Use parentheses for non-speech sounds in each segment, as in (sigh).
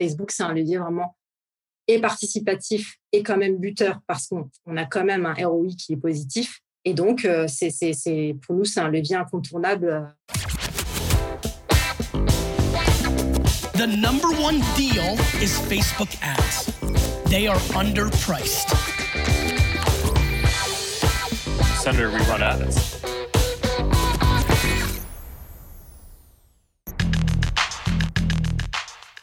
Facebook, c'est un levier vraiment et participatif et quand même buteur parce qu'on a quand même un ROI qui est positif. Et donc, euh, c'est, pour nous, c'est un levier incontournable. The number one deal is Facebook ads. They are underpriced. Senator, we run ads.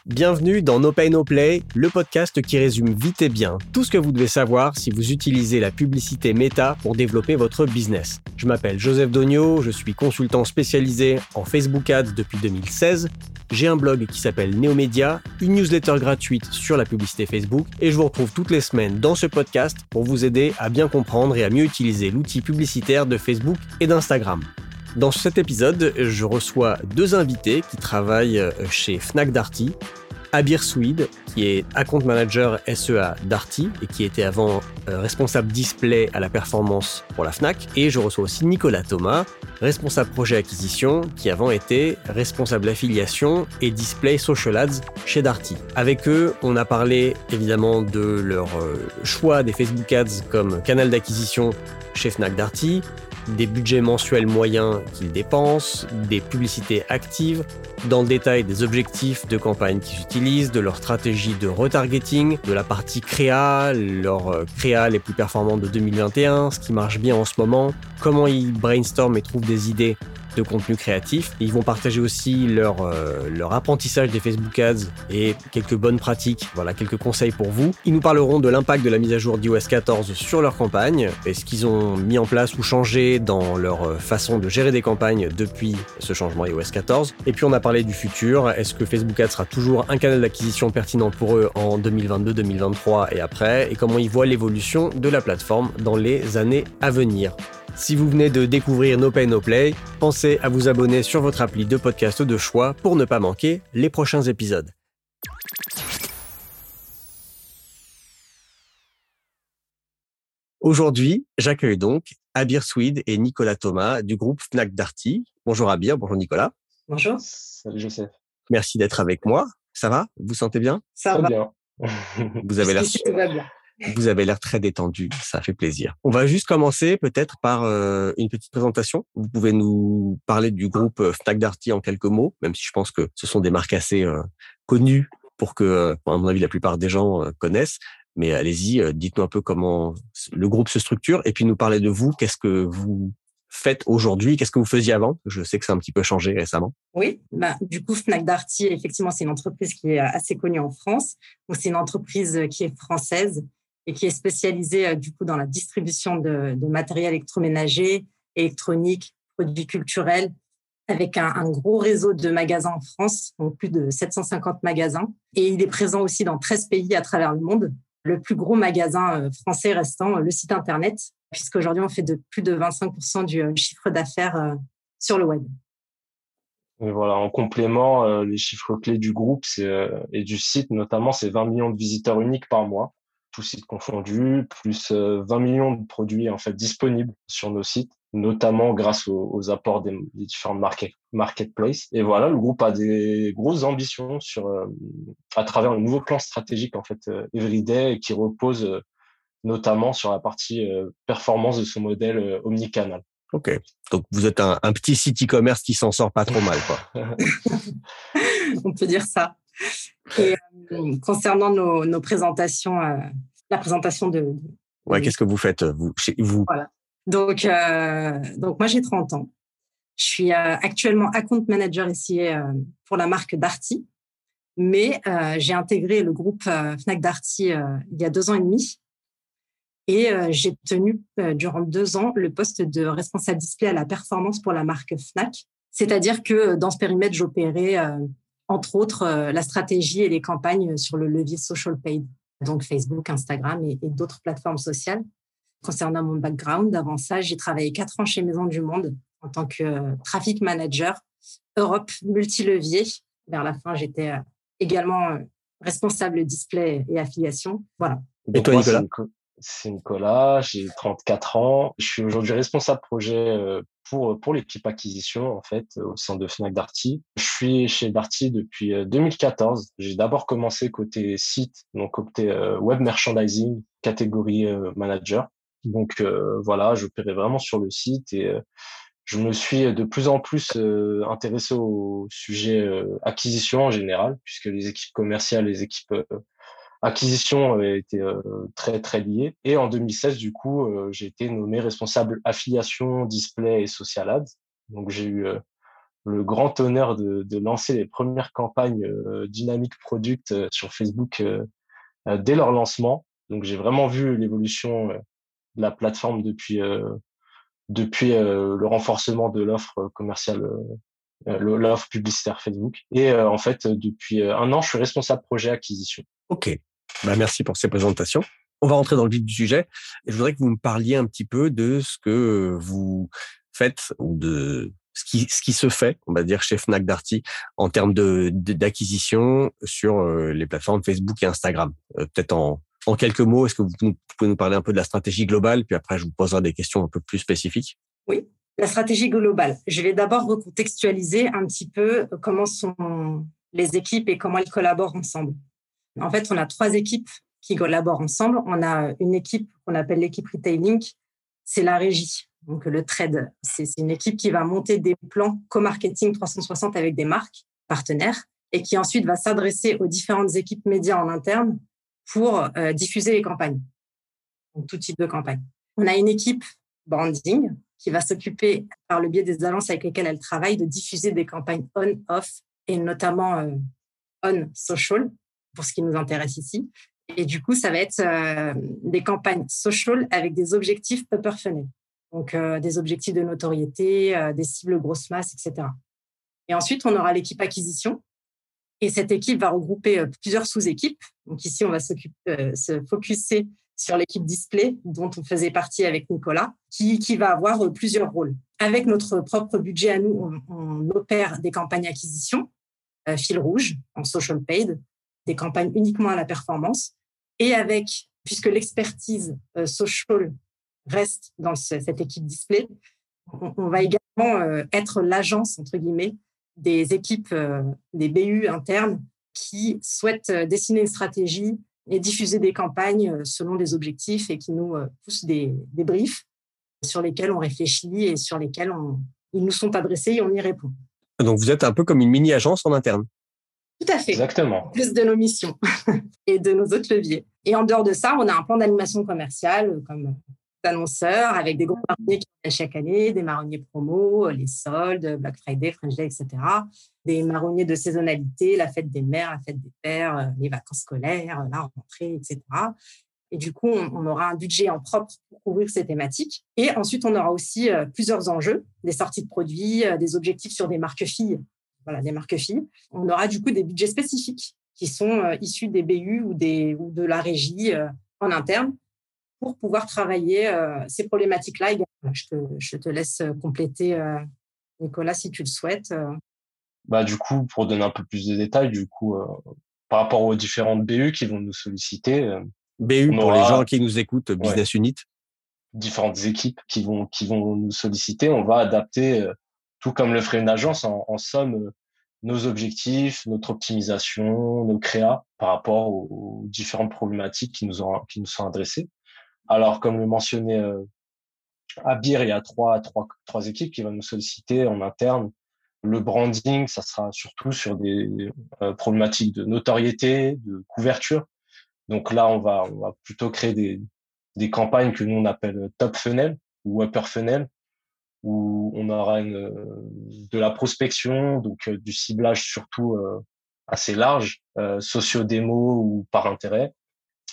Bienvenue dans No Pay No Play, le podcast qui résume vite et bien tout ce que vous devez savoir si vous utilisez la publicité méta pour développer votre business. Je m'appelle Joseph Dogno, je suis consultant spécialisé en Facebook Ads depuis 2016. J'ai un blog qui s'appelle Neomedia, une newsletter gratuite sur la publicité Facebook et je vous retrouve toutes les semaines dans ce podcast pour vous aider à bien comprendre et à mieux utiliser l'outil publicitaire de Facebook et d'Instagram. Dans cet épisode, je reçois deux invités qui travaillent chez Fnac Darty. Abir Swede, qui est account manager SEA Darty et qui était avant euh, responsable display à la performance pour la Fnac. Et je reçois aussi Nicolas Thomas, responsable projet acquisition, qui avant était responsable affiliation et display social ads chez Darty. Avec eux, on a parlé évidemment de leur euh, choix des Facebook Ads comme canal d'acquisition chez Fnac Darty, des budgets mensuels moyens qu'ils dépensent, des publicités actives, dans le détail des objectifs de campagne qu'ils utilisent, de leur stratégie de retargeting, de la partie créa, leur euh, créa les plus performantes de 2021, ce qui marche bien en ce moment, comment ils brainstorment et trouvent des idées de contenu créatif. ils vont partager aussi leur, euh, leur apprentissage des Facebook Ads et quelques bonnes pratiques, voilà, quelques conseils pour vous. Ils nous parleront de l'impact de la mise à jour d'iOS 14 sur leur campagne et ce qu'ils ont mis en place ou changé dans leur euh, façon de gérer des campagnes depuis ce changement iOS 14. Et puis on a parlé du futur. Est-ce que Facebook Ads sera toujours un canal d'acquisition pertinent pour eux en 2022, 2023 et après? Et comment ils voient l'évolution de la plateforme dans les années à venir? Si vous venez de découvrir No Pay No Play, pensez à vous abonner sur votre appli de podcast de choix pour ne pas manquer les prochains épisodes. Aujourd'hui, j'accueille donc Abir Swede et Nicolas Thomas du groupe Fnac Darty. Bonjour Abir, bonjour Nicolas. Bonjour. Salut Joseph. Merci d'être avec moi. Ça va? Vous sentez bien? Ça va bien. Vous avez l'air vous avez l'air très détendu, ça fait plaisir. On va juste commencer peut-être par euh, une petite présentation. Vous pouvez nous parler du groupe euh, Fnac Darty en quelques mots, même si je pense que ce sont des marques assez euh, connues pour que, à mon avis, la plupart des gens connaissent. Mais allez-y, dites-nous un peu comment le groupe se structure et puis nous parler de vous. Qu'est-ce que vous faites aujourd'hui? Qu'est-ce que vous faisiez avant? Je sais que ça a un petit peu changé récemment. Oui, bah, du coup, Fnac Darty, effectivement, c'est une entreprise qui est assez connue en France. C'est une entreprise qui est française et qui est spécialisé euh, du coup dans la distribution de, de, matériel électroménager, électronique, produits culturels, avec un, un, gros réseau de magasins en France, donc plus de 750 magasins. Et il est présent aussi dans 13 pays à travers le monde. Le plus gros magasin euh, français restant, euh, le site Internet, puisqu'aujourd'hui, on fait de plus de 25% du chiffre d'affaires sur le web. Et voilà, en complément, les chiffres clés du groupe et du site, notamment, c'est 20 millions de visiteurs uniques par mois tous sites confondus, plus 20 euh, millions de produits en fait disponibles sur nos sites, notamment grâce aux, apports des, différentes market, marketplaces. Et voilà, le groupe a des grosses ambitions sur euh, à travers un nouveau plan stratégique en fait euh, Everyday qui repose notamment sur la partie performance de son modèle omnicanal. Ok, donc vous êtes un, petit site e-commerce qui s'en sort pas trop mal, quoi. (laughs) (laughs) On peut dire ça. Et euh, concernant nos, nos présentations, euh, la présentation de. Ouais, qu'est-ce que vous faites vous, chez vous? Voilà. Donc, euh, donc moi j'ai 30 ans. Je suis actuellement account manager ici pour la marque Darty, mais j'ai intégré le groupe Fnac Darty il y a deux ans et demi. Et j'ai tenu durant deux ans le poste de responsable display à la performance pour la marque Fnac. C'est-à-dire que dans ce périmètre, j'opérais entre autres euh, la stratégie et les campagnes sur le levier social paid, donc Facebook, Instagram et, d'autres plateformes sociales. Concernant mon background, avant ça, j'ai travaillé quatre ans chez Maison du Monde en tant que euh, traffic manager Europe multilevier. Vers la fin, j'étais euh, également responsable display et affiliation. Voilà. Et toi, Nicolas C'est Nicolas, j'ai 34 ans. Je suis aujourd'hui responsable projet pour, pour l'équipe acquisition, en fait, au sein de Fnac Darty. Je suis chez Darty depuis 2014. J'ai d'abord commencé côté site, donc côté web merchandising, catégorie manager. Donc voilà, je j'opérais vraiment sur le site et je me suis de plus en plus intéressé au sujet acquisition en général, puisque les équipes commerciales, les équipes acquisition été euh, très très liée. Et en 2016, du coup, euh, j'ai été nommé responsable affiliation, display et social ads. Donc j'ai eu euh, le grand honneur de, de, lancer les premières campagnes Dynamic Product sur Facebook dès leur lancement. Donc j'ai vraiment vu l'évolution de la plateforme depuis depuis le renforcement de l'offre commerciale, l'offre publicitaire Facebook. Et en fait, depuis un an, je suis responsable projet acquisition. Ok. Bah, merci pour ces présentations. On va rentrer dans le vif du sujet. je voudrais que vous me parliez un petit peu de ce que vous faites ou de ce qui, se fait, on va dire, chez Fnac Darty en termes d'acquisition sur euh, les plateformes Facebook et Instagram. Euh, peut-être en, en quelques mots, est-ce que vous pouvez nous parler un peu de la stratégie globale, puis après je vous poserai des questions un peu plus spécifiques. Oui, la stratégie globale. Je vais d'abord recontextualiser un petit peu comment sont les équipes et comment elles collaborent ensemble. En fait, on a trois équipes qui collaborent ensemble. On a une équipe qu'on appelle l'équipe retailing, c'est la régie, donc le trade. C'est une équipe qui va monter des plans co-marketing 360 avec des marques partenaires et qui ensuite va s'adresser aux différentes équipes médias en interne pour euh, diffuser les campagnes, donc tout type de campagne. On a une équipe branding qui va s'occuper, par le biais des agences avec lesquelles elle travaille, de diffuser des campagnes on-off et notamment euh, on-social pour ce qui nous intéresse ici. Et du coup, ça va être euh, des campagnes social avec des objectifs upper funnel. Donc, euh, des objectifs de notoriété, euh, des cibles grosse masse, etc. Et ensuite, on aura l'équipe acquisition. Et cette équipe va regrouper plusieurs sous-équipes. Donc, ici, on va se focuser sur l'équipe display dont on faisait partie avec Nicolas, qui, qui va avoir plusieurs rôles. Avec notre propre budget à nous, on, on opère des campagnes acquisition, fil rouge, en social paid, des campagnes uniquement à la performance et avec, puisque l'expertise euh, social reste dans cette équipe display, on, va également euh, être l'agence, entre guillemets, des équipes, euh, des BU internes qui souhaitent dessiner une stratégie et diffuser des campagnes selon des objectifs et qui nous poussent des, briefs sur lesquels on réfléchit et sur lesquels ils nous sont adressés et on y répond. Donc vous êtes un peu comme une mini-agence en interne. Tout à fait. Exactement. plus de nos missions (laughs) et de nos autres leviers. Et en dehors de ça, on a un plan d'animation commerciale comme annonceur avec des gros marronniers qui viennent chaque année, des marronniers promo, les soldes, Black Friday, French Day, etc. Des marronniers de saisonnalité, la fête des mères, la fête des pères, les vacances scolaires, la rentrée, etc. Et du coup, on, aura un budget en propre pour couvrir ces thématiques. Et ensuite, on aura aussi euh, plusieurs enjeux, des sorties de produits, euh, des objectifs sur des marques filles voilà, des marques filles. On aura du coup des budgets spécifiques qui sont euh, issus des BU ou, des, ou de la régie euh, en interne pour pouvoir travailler euh, ces problématiques-là. Je te, je te laisse compléter, Nicolas, si tu le souhaites. Bah, du coup, pour donner un peu plus de détails, du coup, par rapport aux différentes BU qui vont nous solliciter. BU pour les gens qui nous écoutent, Business Unit. Différentes équipes qui vont, qui vont nous solliciter. On va adapter tout comme le ferait une agence, en, somme, euh, nos objectifs, notre optimisation, nos créas par rapport aux, différentes problématiques qui nous, ont, qui nous sont adressées. Alors, comme le mentionnait euh, Abir, il y a trois, trois, trois équipes qui vont nous solliciter en interne. Le branding, ça sera surtout sur des euh, problématiques de notoriété, de couverture. Donc là, on va, on va plutôt créer des, des campagnes que nous on appelle top funnel ou upper funnel, où on aura une, de la prospection, donc euh, du ciblage surtout euh, assez large, euh, socio-démo ou par intérêt,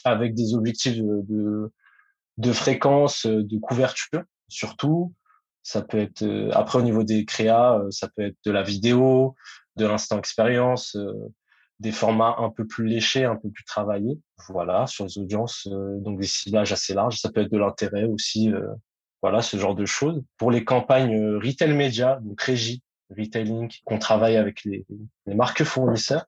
avec des objectifs de, de, fréquence, de couverture surtout. Ça peut être après au niveau des créas, ça peut être de la vidéo, de l'instant expérience, des formats un peu plus léchés, un peu plus travaillés. Voilà, sur les audiences, donc des ciblages assez larges. Ça peut être de l'intérêt aussi voilà, ce genre de choses. Pour les campagnes euh, retail média, donc régie, retailing, qu'on travaille avec les, marques fournisseurs,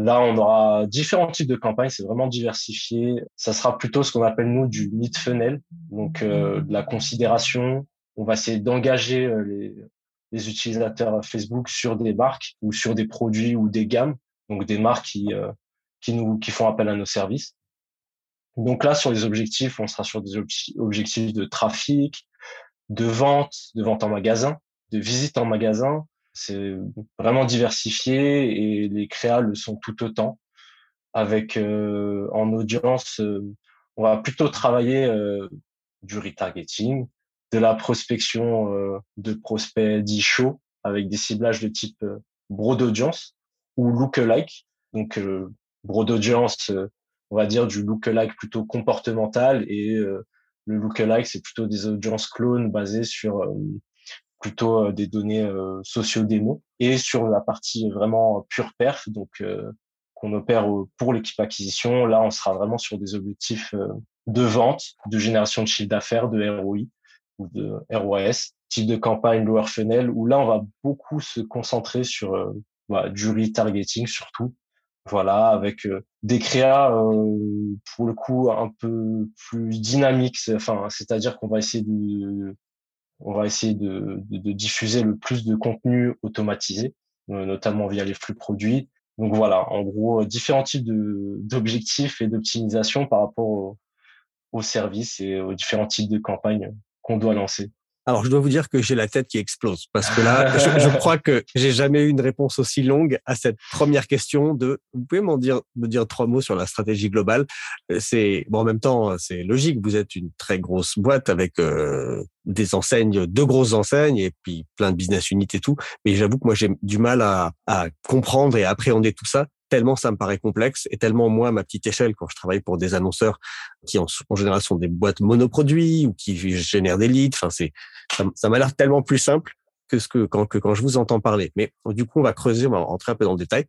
Là, on aura différents types de campagnes, c'est vraiment diversifié. Ça sera plutôt ce qu'on appelle nous du mid funnel, donc euh, de la considération, on va essayer d'engager les, les utilisateurs Facebook sur des marques ou sur des produits ou des gammes, donc des marques qui, qui nous qui font appel à nos services. Donc là, sur les objectifs, on sera sur des objectifs de trafic, de vente, de vente en magasin, de visite en magasin. C'est vraiment diversifié et les créas le sont tout autant. Avec euh, en audience, euh, on va plutôt travailler euh, du retargeting, de la prospection de prospects dits chauds avec des ciblages de type bro d'audience ou lookalike. Donc bro d'audience, on va dire du lookalike plutôt comportemental et euh, le lookalike c'est plutôt des audiences clones basées sur euh, plutôt euh, des données socio-démo et sur la partie vraiment pure perf donc qu'on opère pour l'équipe acquisition. Là on sera vraiment sur des objectifs de vente de génération de chiffre d'affaires de ROI ou de ROAS type de campagne lower funnel où là on va beaucoup se concentrer sur bah, du retargeting surtout voilà, avec euh, des créas euh, pour le coup un peu plus dynamiques. Enfin, c'est-à-dire qu'on va essayer de, on va essayer de, diffuser le plus de contenu automatisé, euh, notamment via les flux produits. Donc voilà, en gros, différents types d'objectifs et d'optimisation par rapport au, au service et aux différents types de campagnes qu'on doit lancer. Alors, je dois vous dire que j'ai la tête qui explose parce que là, (laughs) je, crois que j'ai jamais eu une réponse aussi longue à cette première question de. Vous pouvez m'en dire, me dire trois mots sur la stratégie globale? Euh, c'est bon en même temps, c'est logique. Vous êtes une très grosse boîte avec euh, des enseignes, deux grosses enseignes et puis plein de business units et tout. Mais j'avoue que moi j'ai du mal à, à comprendre et appréhender tout ça tellement ça me paraît complexe et tellement moi, ma petite échelle, quand je travaille pour des annonceurs qui en, général sont des boîtes monoproduits ou qui génèrent des leads, enfin c'est ça, m'a l'air tellement plus simple que ce que quand, que quand je vous entends parler. Mais du coup, on va creuser, on va rentrer un peu dans le détail.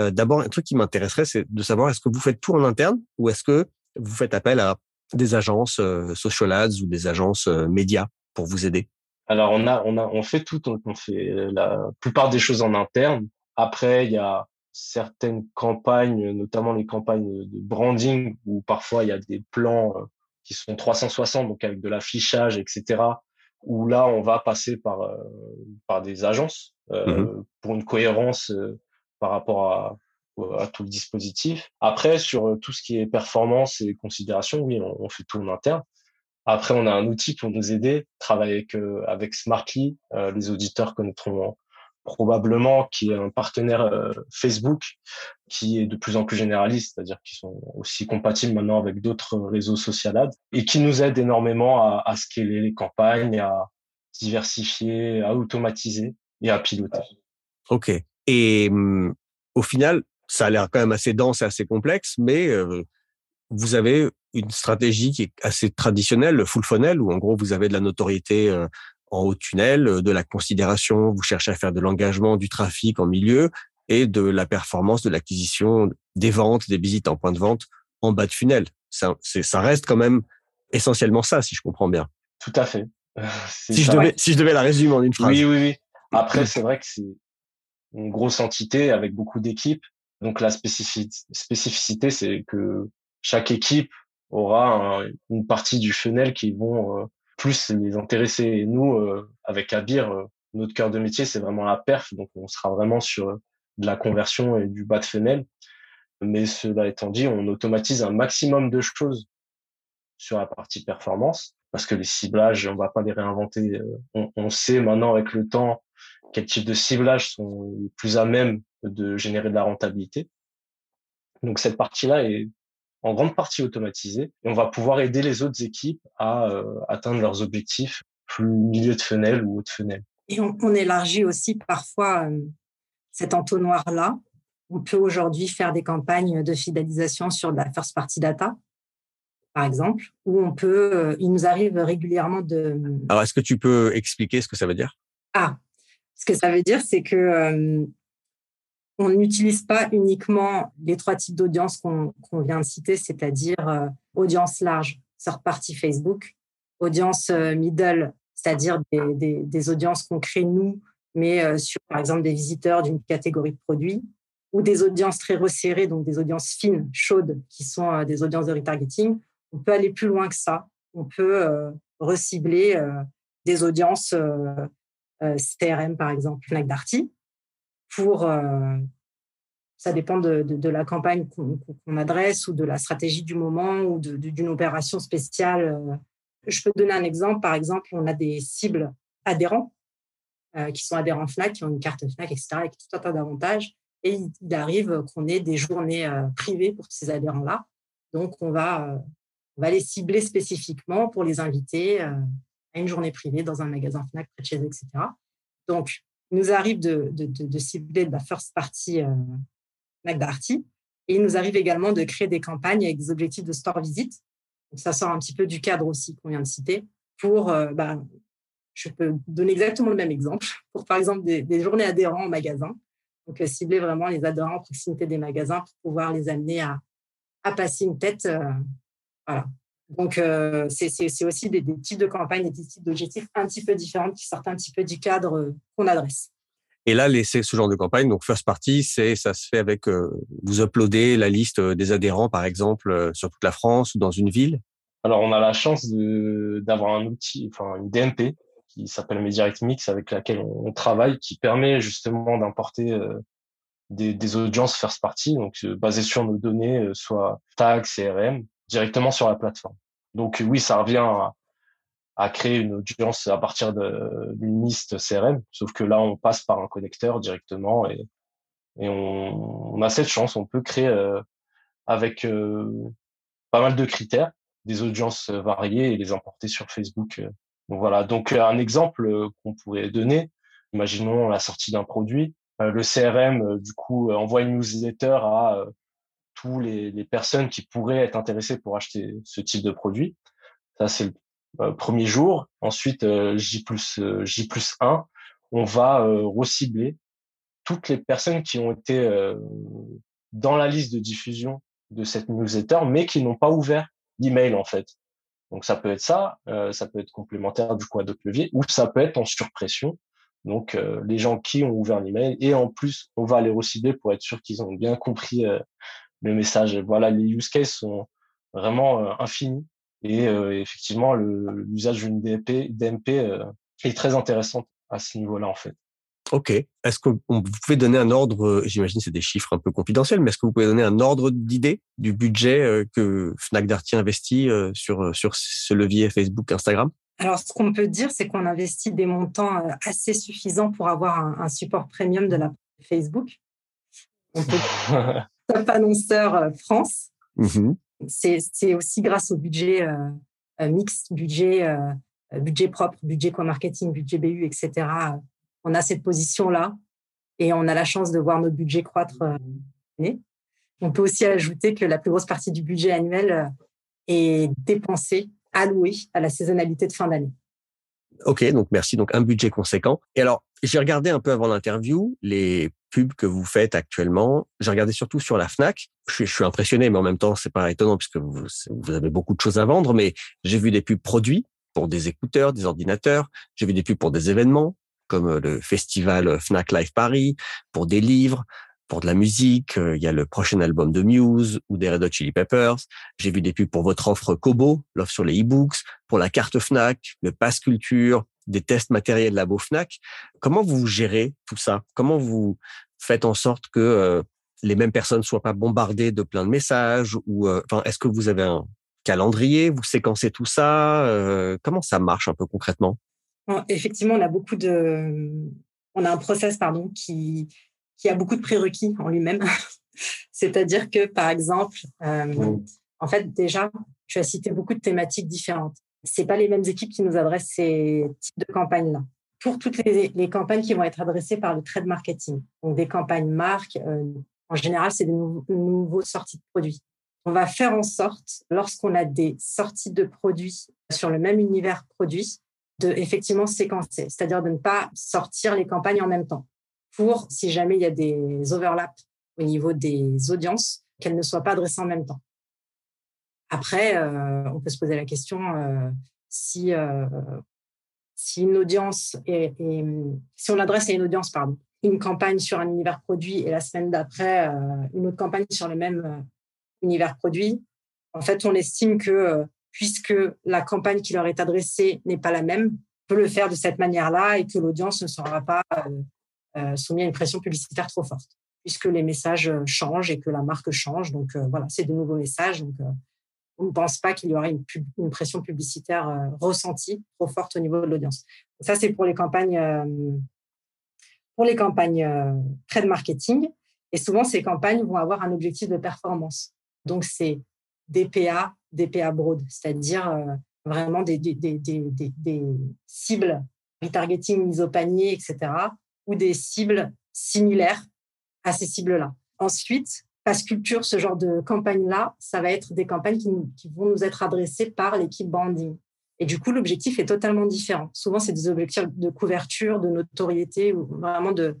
Euh, D'abord, un truc qui m'intéresserait, c'est de savoir est-ce que vous faites tout en interne ou est-ce que vous faites appel à des agences euh, social ads ou des agences euh, médias pour vous aider? Alors on a on a on fait tout, on fait la plupart des choses en interne. Après, il y a certaines campagnes, notamment les campagnes de branding, où parfois il y a des plans euh, qui sont 360, donc avec de l'affichage, etc., où là, on va passer par, euh, par des agences euh, mmh pour une cohérence par rapport à, à tout le dispositif. Après, sur tout ce qui est performance et considération, oui, on, fait tout en interne. Après, on a un outil pour nous aider, travailler avec, avec Smartly. les auditeurs connaîtront probablement qui est un partenaire euh, Facebook qui est de plus en plus généraliste, c'est-à-dire qui sont aussi compatibles maintenant avec d'autres réseaux sociaux et qui nous aide énormément à, scaler les campagnes, à diversifier, à automatiser et à piloter. Ok. Et hum, au final, ça a l'air quand même assez dense et assez complexe, mais euh, vous avez une stratégie qui est assez traditionnelle, le full funnel, où en gros vous avez de la notoriété euh, en haut tunnel, euh, de la considération, vous cherchez à faire de l'engagement, du trafic en milieu et de la performance de l'acquisition des ventes, des visites en point de vente en bas de funnel. Ça, ça reste quand même essentiellement ça, si je comprends bien. Tout à fait. (laughs) si, je devais, si je devais la résumer en une phrase. Oui, oui, oui. Après, c'est vrai que c'est une grosse entité avec beaucoup d'équipes. Donc la spécificité, c'est que chaque équipe aura une partie du funnel qui vont euh, plus les intéresser. Et nous, euh, avec Abir, euh, notre cœur de métier, c'est vraiment la perf. Donc, on sera vraiment sur euh, de la conversion et du bas de funnel. Mais cela étant dit, on automatise un maximum de choses sur la partie performance parce que les ciblages, on va pas les réinventer. On, on sait maintenant avec le temps quel type de ciblages sont les plus à même de générer de la rentabilité. Donc cette partie-là est en grande partie automatisé et on va pouvoir aider les autres équipes à euh, atteindre leurs objectifs plus milieu de fenêtre ou haut de fenêtre. Et on, on élargit aussi parfois euh, cet entonnoir-là. On peut aujourd'hui faire des campagnes de fidélisation sur de la first party data, par exemple, où on peut, euh, il nous arrive régulièrement de. Alors, est-ce que tu peux expliquer ce que ça veut dire? Ah, ce que ça veut dire, c'est que on n'utilise pas uniquement les trois types d'audience qu'on vient de citer, c'est-à-dire euh, audience large, third party Facebook, audience euh, middle, c'est-à-dire des, audiences qu'on crée nous, mais euh, sur par exemple des visiteurs d'une catégorie de produits, ou des audiences très resserrées, donc des audiences fines, chaudes, qui sont des audiences de retargeting. On peut aller plus loin que ça. On peut recibler des audiences CRM, par exemple, Fnac Darty, pour ça dépend de, la campagne qu'on adresse ou de la stratégie du moment ou d'une opération spéciale. Je peux donner un exemple. Par exemple, on a des cibles adhérents qui sont adhérents FNAC, qui ont une carte FNAC, etc., avec tout un tas d'avantages. Et il, arrive qu'on ait des journées privées pour ces adhérents-là. Donc, on va, on va les cibler spécifiquement pour les inviter à une journée privée dans un magasin FNAC près de chez eux, etc. Donc, il nous arrive de, cibler de la first party McDarty. Et il nous arrive également de créer des campagnes avec des objectifs de store visite. Donc, ça sort un petit peu du cadre aussi qu'on vient de citer. Pour, euh, bah, je peux donner exactement le même exemple. (laughs) Pour, par exemple, des, journées adhérents en magasin. Donc, euh, cibler vraiment les adhérents en proximité des magasins pour pouvoir les amener à, à passer une tête. Euh, voilà. Donc, c'est aussi des, des, types de campagnes et des types d'objectifs un petit peu différents qui sortent un petit peu du cadre qu'on adresse. Et là, c'est ce genre de campagne. Donc, first party, c'est ça se fait avec euh, vous uploadez la liste euh, des adhérents, par exemple, euh, sur toute la France ou dans une ville? Alors, on a la chance d'avoir un outil, enfin une DMP qui s'appelle MediaRect Mix, avec laquelle on, travaille, qui permet justement d'importer des, des, audiences first party, donc basées sur nos données, soit tag, CRM, directement sur la plateforme. Donc oui, ça revient à, créer une audience à partir d'une liste CRM, sauf que là, on passe par un connecteur directement et, on, a cette chance, on peut créer euh, avec euh, pas mal de critères des audiences variées et les importer sur Facebook. Donc voilà, donc un exemple qu'on pourrait donner, imaginons la sortie d'un produit, euh, le CRM du coup envoie une newsletter à tous les, personnes qui pourraient être intéressées pour acheter ce type de produit. Ça, c'est le euh, premier jour. Ensuite, euh, J plus euh, J plus 1, on va recibler toutes les personnes qui ont été dans la liste de diffusion de cette newsletter, mais qui n'ont pas ouvert l'email en fait. Donc ça peut être ça, ça peut être complémentaire du coup à d'autres leviers, ou ça peut être en surpression. Donc les gens qui ont ouvert l'email et en plus on va les recibler pour être sûr qu'ils ont bien compris le message. Voilà, les use cases sont vraiment infinis et euh, effectivement, l'usage d'une DMP, DMP euh, est très intéressant à ce niveau-là, en fait. Ok. Est-ce que vous pouvez donner un ordre, euh, j'imagine c'est des chiffres un peu confidentiels, mais est-ce que vous pouvez donner un ordre d'idée du budget que Fnac Darty investit sur, sur ce levier Facebook, Instagram? Alors, ce qu'on peut dire, c'est qu'on investit des montants assez suffisants pour avoir un, support premium de la Facebook. On peut (laughs) top annonceur France. Mmh c'est aussi grâce au budget euh, euh, mixte, budget, euh, budget propre, budget co-marketing, budget BU, etc. On a cette position-là et on a la chance de voir notre budget croître. On peut aussi ajouter que la plus grosse partie du budget annuel est dépensée, allouée à la saisonnalité de fin d'année. Ok, donc merci. Donc un budget conséquent. Et alors, j'ai regardé un peu avant l'interview les pubs que vous faites actuellement. J'ai regardé surtout sur la Fnac. Je suis, impressionné, mais en même temps, c'est pas étonnant puisque vous, vous avez beaucoup de choses à vendre. Mais j'ai vu des pubs produits pour des écouteurs, des ordinateurs. J'ai vu des pubs pour des événements comme le festival Fnac Live Paris, pour des livres, pour de la musique. Euh, il y a le prochain album de Muse ou des Red Hot Chili Peppers. J'ai vu des pubs pour votre offre Kobo, l'offre sur les e-books, pour la carte Fnac, le pass culture, des tests matériels labo Fnac. Comment vous gérez tout ça? Comment vous faites en sorte que euh, les mêmes personnes soient pas bombardées de plein de messages ou euh, enfin est-ce que vous avez un calendrier? Vous séquencez tout ça Comment ça marche un peu concrètement? Effectivement, on a beaucoup de on a un process pardon qui qui a beaucoup de prérequis en lui-même. (laughs) C'est-à-dire que, par exemple, euh, en fait, déjà, tu as cité beaucoup de thématiques différentes. C'est pas les mêmes équipes qui nous adressent ces types de campagnes-là. Pour toutes les, campagnes qui vont être adressées par le trade marketing, donc des campagnes marques, euh, en général, c'est des nouveaux sorties de produits. On va faire en sorte, lorsqu'on a des sorties de produits sur le même univers produit, de effectivement séquencer, c'est-à-dire de ne pas sortir les campagnes en même temps pour, si jamais il y a des overlaps au niveau des audiences, qu'elles ne soient pas adressées en même temps. Après, euh, on peut se poser la question euh, si, euh, si une audience si on adresse à une audience, pardon, une campagne sur un univers produit et la semaine d'après une autre campagne sur le même univers produit, en fait, on estime que puisque la campagne qui leur est adressée n'est pas la même, peut le faire de cette manière-là et que l'audience ne sera pas soumise à une pression publicitaire trop forte, puisque les messages changent et que la marque change. Donc voilà, c'est de nouveaux messages. Donc on ne pense pas qu'il y aura une, pression publicitaire ressentie trop forte au niveau de l'audience. Ça, c'est pour les campagnes pour les campagnes trade marketing. Et souvent, ces campagnes vont avoir un objectif de performance. Donc, c'est DPA, DPA broad, c'est-à-dire euh, vraiment des, cibles retargeting mise au panier, etc., ou des cibles similaires à ces cibles-là. Ensuite, Pass Culture, ce genre de campagne-là, ça va être des campagnes qui, qui vont nous être adressées par l'équipe branding. Et du coup, l'objectif est totalement différent. Souvent, c'est des objectifs de couverture, de notoriété ou vraiment de,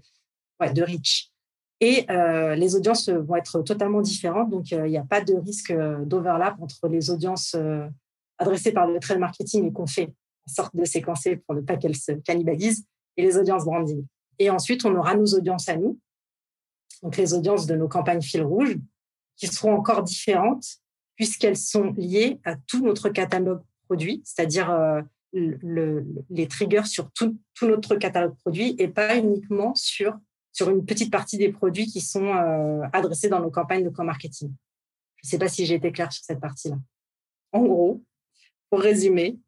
ouais, de reach. Et euh, les audiences vont être totalement différentes. Donc, euh, il n'y a pas de risque euh, d'overlap entre les audiences adressées par le trade marketing et qu'on fait en sorte de séquencer pour ne pas qu'elles se cannibalisent et les audiences branding. Et ensuite, on aura nos audiences à nous, donc les audiences de nos campagnes fil rouge, qui seront encore différentes puisqu'elles sont liées à tout notre catalogue produit, c'est-à-dire le, les triggers sur tout, tout, notre catalogue produit et pas uniquement sur sur une petite partie des produits qui sont euh, adressés dans nos campagnes de co-marketing. Je ne sais pas si j'ai été claire sur cette partie-là. En gros, pour résumer,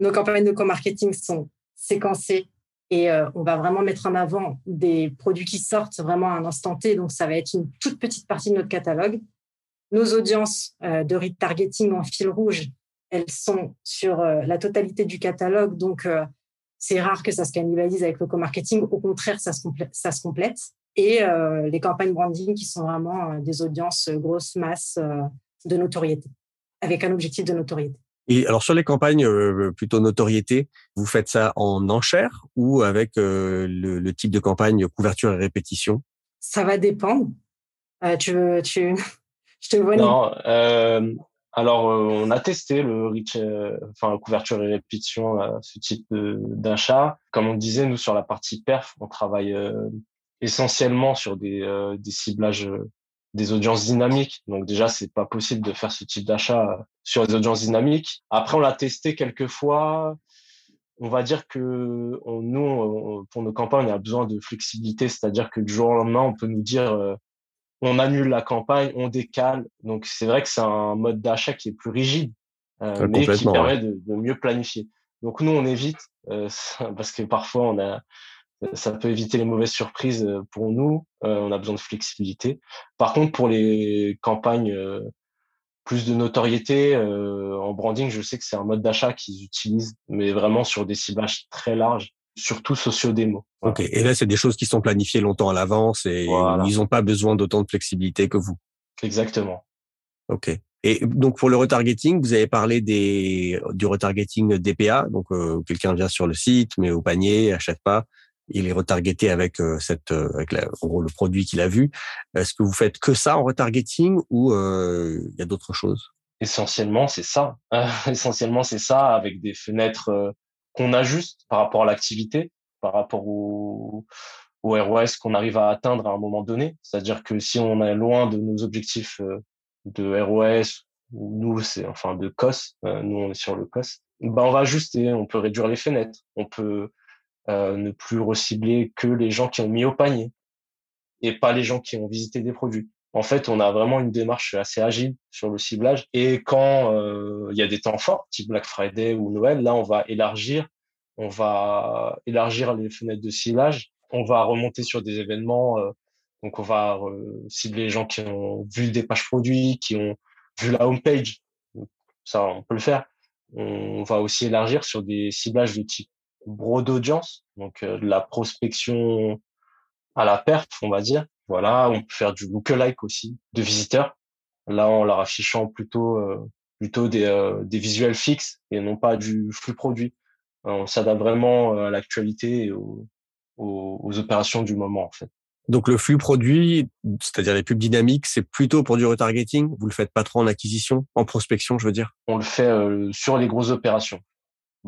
nos campagnes de co-marketing sont séquencées et euh, on va vraiment mettre en avant des produits qui sortent vraiment à un instant T. Donc, ça va être une toute petite partie de notre catalogue. Nos audiences euh, de retargeting en fil rouge, elles sont sur la totalité du catalogue. Donc, c'est rare que ça se cannibalise avec le co-marketing. Au contraire, ça se complète. Ça se complète. Et euh, les campagnes branding qui sont vraiment euh, des audiences euh, grosse masse de notoriété, avec un objectif de notoriété. Et alors sur les campagnes plutôt notoriété, vous faites ça en enchère ou avec le, type de campagne couverture et répétition? Ça va dépendre. tu veux, tu, (laughs) je te vois. Non, alors, euh, on a testé le reach, euh, enfin couverture et répétition, ce type d'achat. Comme on disait, nous sur la partie perf, on travaille euh, essentiellement sur des, des ciblages des audiences dynamiques. Donc déjà, c'est pas possible de faire ce type d'achat sur les audiences dynamiques. Après, on l'a testé quelques fois. On va dire que nous, pour nos campagnes, on a besoin de flexibilité, c'est-à-dire que du jour au lendemain, on peut nous dire on annule la campagne, on décale. Donc c'est vrai que c'est un mode d'achat qui est plus rigide, euh, mais qui permet de, mieux planifier. Donc nous on évite euh, (laughs) parce que parfois on a ça peut éviter les mauvaises surprises euh, pour nous. on a besoin de flexibilité. Par contre pour les campagnes plus de notoriété en branding, je sais que c'est un mode d'achat qu'ils utilisent, mais vraiment sur des ciblages très larges surtout socio-démo. Ok. Et là, c'est des choses qui sont planifiées longtemps à l'avance et ils n'ont pas besoin d'autant de flexibilité que vous. Exactement. Ok. Et donc pour le retargeting, vous avez parlé des du retargeting DPA. Donc euh, quelqu'un vient sur le site, met au panier, achète pas, il est retargeté avec euh, cette euh, avec le produit qu'il a vu. Est-ce que vous faites que ça en retargeting ou il y a d'autres choses? Essentiellement, c'est ça. (laughs) essentiellement, c'est ça avec des fenêtres qu'on ajuste par rapport à l'activité, par rapport au, ROS qu'on arrive à atteindre à un moment donné. C'est-à-dire que si on est loin de nos objectifs euh, de ROS, nous, c'est enfin de COS, euh, nous on est sur le COS, ben on va ajuster, on peut réduire les fenêtres, on peut euh, ne plus recibler que les gens qui ont mis au panier et pas les gens qui ont visité des produits. En fait, on a vraiment une démarche assez agile sur le ciblage. Et quand euh, il y a des temps forts, type Black Friday ou Noël, là, on va élargir, on va élargir les fenêtres de ciblage. On va remonter sur des événements. Euh, donc, on va cibler les gens qui ont vu des pages produits, qui ont vu la homepage. Ça, on peut le faire. On va aussi élargir sur des ciblages de type broad d'audience, donc de la prospection à la perte, on va dire. Voilà, on peut faire du lookalike aussi de visiteurs. Là, en leur affichant plutôt euh, plutôt des, euh, des visuels fixes et non pas du flux produit. on s'adapte vraiment euh, à l'actualité et aux, aux, opérations du moment en fait. Donc le flux produit, c'est-à-dire les pubs dynamiques, c'est plutôt pour du retargeting? Vous le faites pas trop en acquisition, en prospection, je veux dire? On le fait sur les grosses opérations,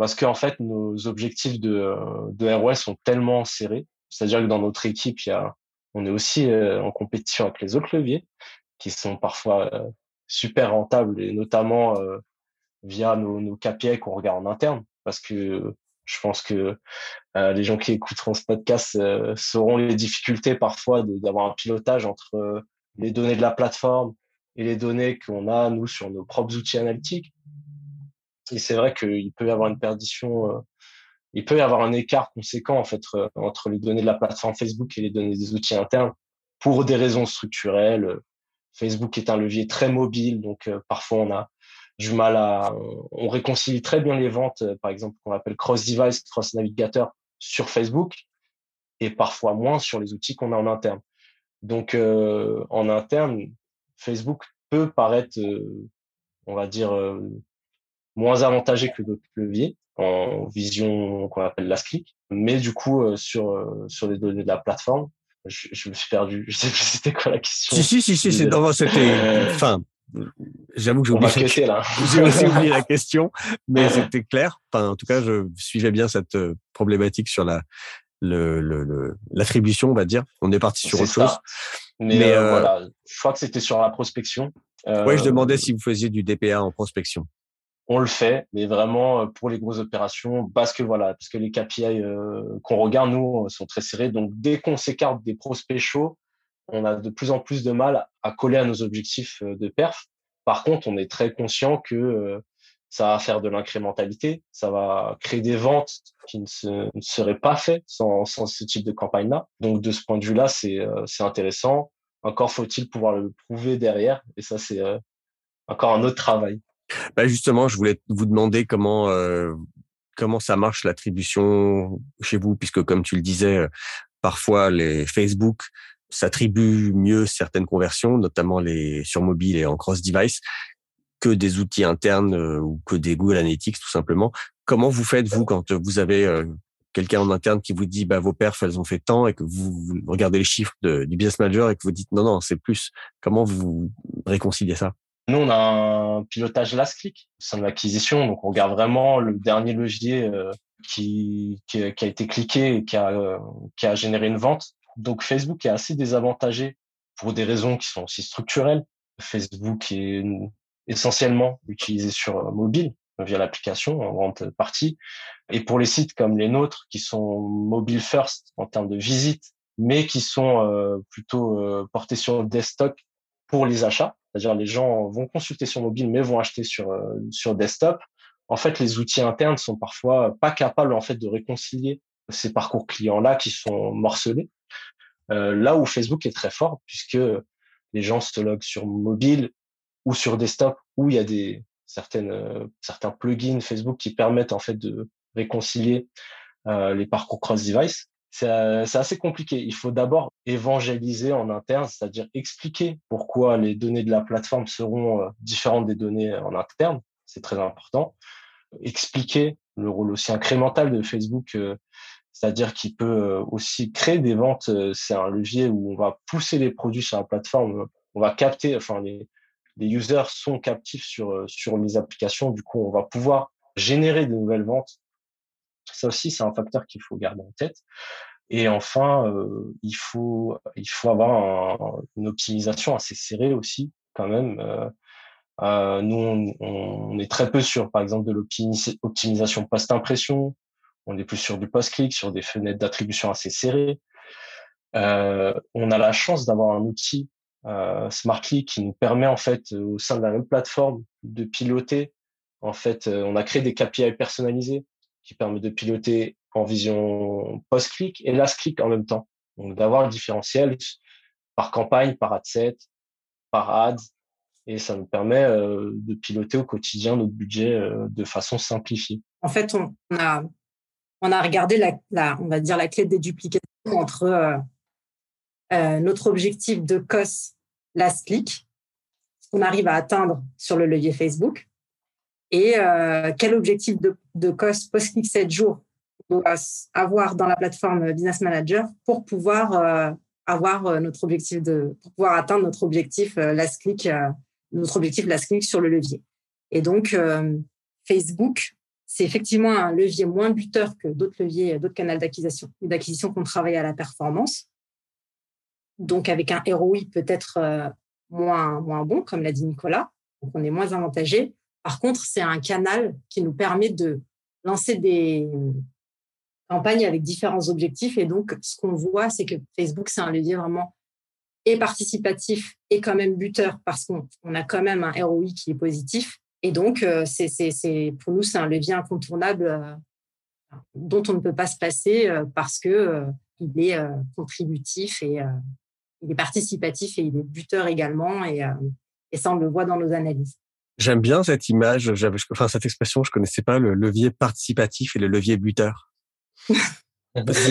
parce qu'en fait nos objectifs de, de ROS sont tellement serrés. C'est-à-dire que dans notre équipe, on est aussi euh, en compétition avec les autres leviers qui sont parfois euh, super rentables et notamment euh, via nos, nos KPI qu'on regarde en interne parce que Je pense que les gens qui écouteront ce podcast sauront les difficultés parfois d'avoir un pilotage entre les données de la plateforme et les données qu'on a, nous, sur nos propres outils analytiques. Et c'est vrai qu'il peut y avoir une perdition, il peut y avoir un écart conséquent, en fait, entre les données de la plateforme Facebook et les données des outils internes pour des raisons structurelles. Facebook est un levier très mobile, donc parfois on a du mal à. On réconcilie très bien les ventes, euh, par exemple, qu'on appelle cross-device, cross-navigateur sur Facebook, et parfois moins sur les outils qu'on a en interne. Donc, euh, en interne, Facebook peut paraître, euh, on va dire, moins avantagé que d'autres leviers en vision qu'on appelle last click. Mais du coup, sur, sur les données de la plateforme, je, je, me suis perdu. (laughs) Je sais plus c'était quoi la question. Si, si, si, si, c'était, enfin, J'avoue que j'ai oublié, là. (laughs) j'ai aussi (laughs) oublié la question, mais c'était clair. Enfin, en tout cas, je suivais bien cette euh, problématique sur la l'attribution, le, on va dire. On est parti sur autre chose. Mais, euh, euh, voilà, je crois que c'était sur la prospection. oui, je demandais si vous faisiez du DPA en prospection. On le fait, mais vraiment pour les grosses opérations, parce que voilà, parce que les KPI qu'on regarde nous sont très serrés. Donc dès qu'on s'écarte des prospects chauds, on a de plus en plus de mal à coller à nos objectifs euh, de perf. Par contre, on est très conscient que euh, ça va faire de l'incrémentalité, ça va créer des ventes qui ne, seraient pas faites sans, ce type de campagne-là. Donc, de ce point de vue-là, c'est euh, intéressant. Encore faut-il pouvoir le prouver derrière. Et ça, c'est encore un autre travail. Bah justement, je voulais vous demander comment comment ça marche l'attribution chez vous, puisque comme tu le disais, parfois les Facebook s'attribuent mieux certaines conversions, notamment les sur mobile et en cross-device, que des outils internes euh, ou que des Google Analytics tout simplement. Comment vous faites vous quand vous avez euh, quelqu'un en interne qui vous dit bah vos perfs elles ont fait tant et que vous, regardez les chiffres du business manager et que vous dites non non c'est plus. Comment vous réconciliez ça? Nous on a un pilotage last click de l'acquisition donc on regarde vraiment le dernier levier euh, qui, qui, a été cliqué et qui a, qui a généré une vente donc Facebook est assez désavantagé pour des raisons qui sont aussi structurelles. Facebook est essentiellement utilisé sur euh, mobile via l'application en grande partie. Et pour les sites comme les nôtres qui sont mobile first en termes de visite, mais qui sont euh, plutôt euh, portés sur desktop pour les achats, c'est-à-dire les gens vont consulter sur mobile mais vont acheter sur sur desktop. En fait, les outils internes sont parfois pas capables en fait de réconcilier ces parcours clients là qui sont morcelés euh, là où Facebook est très fort, puisque les gens se loguent sur mobile ou sur desktop, où il y a des certaines euh, certains plugins Facebook qui permettent en fait de réconcilier euh, les parcours cross-device. C'est assez compliqué. Il faut d'abord évangéliser en interne, c'est-à-dire expliquer pourquoi les données de la plateforme seront différentes des données en interne. C'est très important. Expliquer le rôle aussi incrémental de Facebook c'est-à-dire qu'il peut euh, aussi créer des ventes. Euh, c'est un levier où on va pousser les produits sur la plateforme. On va capter, enfin, les, les users sont captifs sur, euh, sur les applications. Du coup, on va pouvoir générer de nouvelles ventes. Ça aussi, c'est un facteur qu'il faut garder en tête. Et enfin, il faut il faut avoir une optimisation assez serrée aussi, quand même. Euh, nous, on, est très peu sur, par exemple, de l'optimisation post-impression, on est plus sur du post-click, sur des fenêtres d'attribution assez serrées. Euh, on a la chance d'avoir un outil euh, SmartClick qui nous permet en fait au sein de la même plateforme de piloter. En fait, euh, on a créé des KPI personnalisés qui permettent de piloter en vision post-click et last-click en même temps. Donc d'avoir le différentiel par campagne, par ad set, par ads, et ça nous permet euh, de piloter au quotidien notre budget euh, de façon simplifiée. En fait, on a on a regardé la, on va dire la clé des duplications entre euh, notre objectif de COS last click, ce qu'on arrive à atteindre sur le levier Facebook, et euh, quel objectif de, de COS post-click 7 jours doit avoir dans la plateforme Business Manager pour pouvoir avoir notre objectif de, pouvoir atteindre notre objectif last click, notre objectif last click sur le levier. Et donc, Facebook c'est effectivement un levier moins buteur que d'autres leviers, d'autres canaux d'acquisition, d'acquisition qu'on travaille à la performance. Donc, avec un ROI peut-être euh, moins, moins bon, comme l'a dit Nicolas. Donc, on est moins avantagé. Par contre, c'est un canal qui nous permet de lancer des, campagnes avec différents objectifs. Et donc, ce qu'on voit, c'est que Facebook, c'est un levier vraiment et participatif et quand même buteur parce qu'on a quand même un ROI qui est positif. Et donc, euh, c'est, pour nous, c'est un levier incontournable euh, dont on ne peut pas se passer euh, parce que il est contributif et il est participatif et il est buteur également. Et, et ça, on le voit dans nos analyses. J'aime bien cette image, enfin cette expression, je connaissais pas le levier participatif et le levier buteur. (laughs)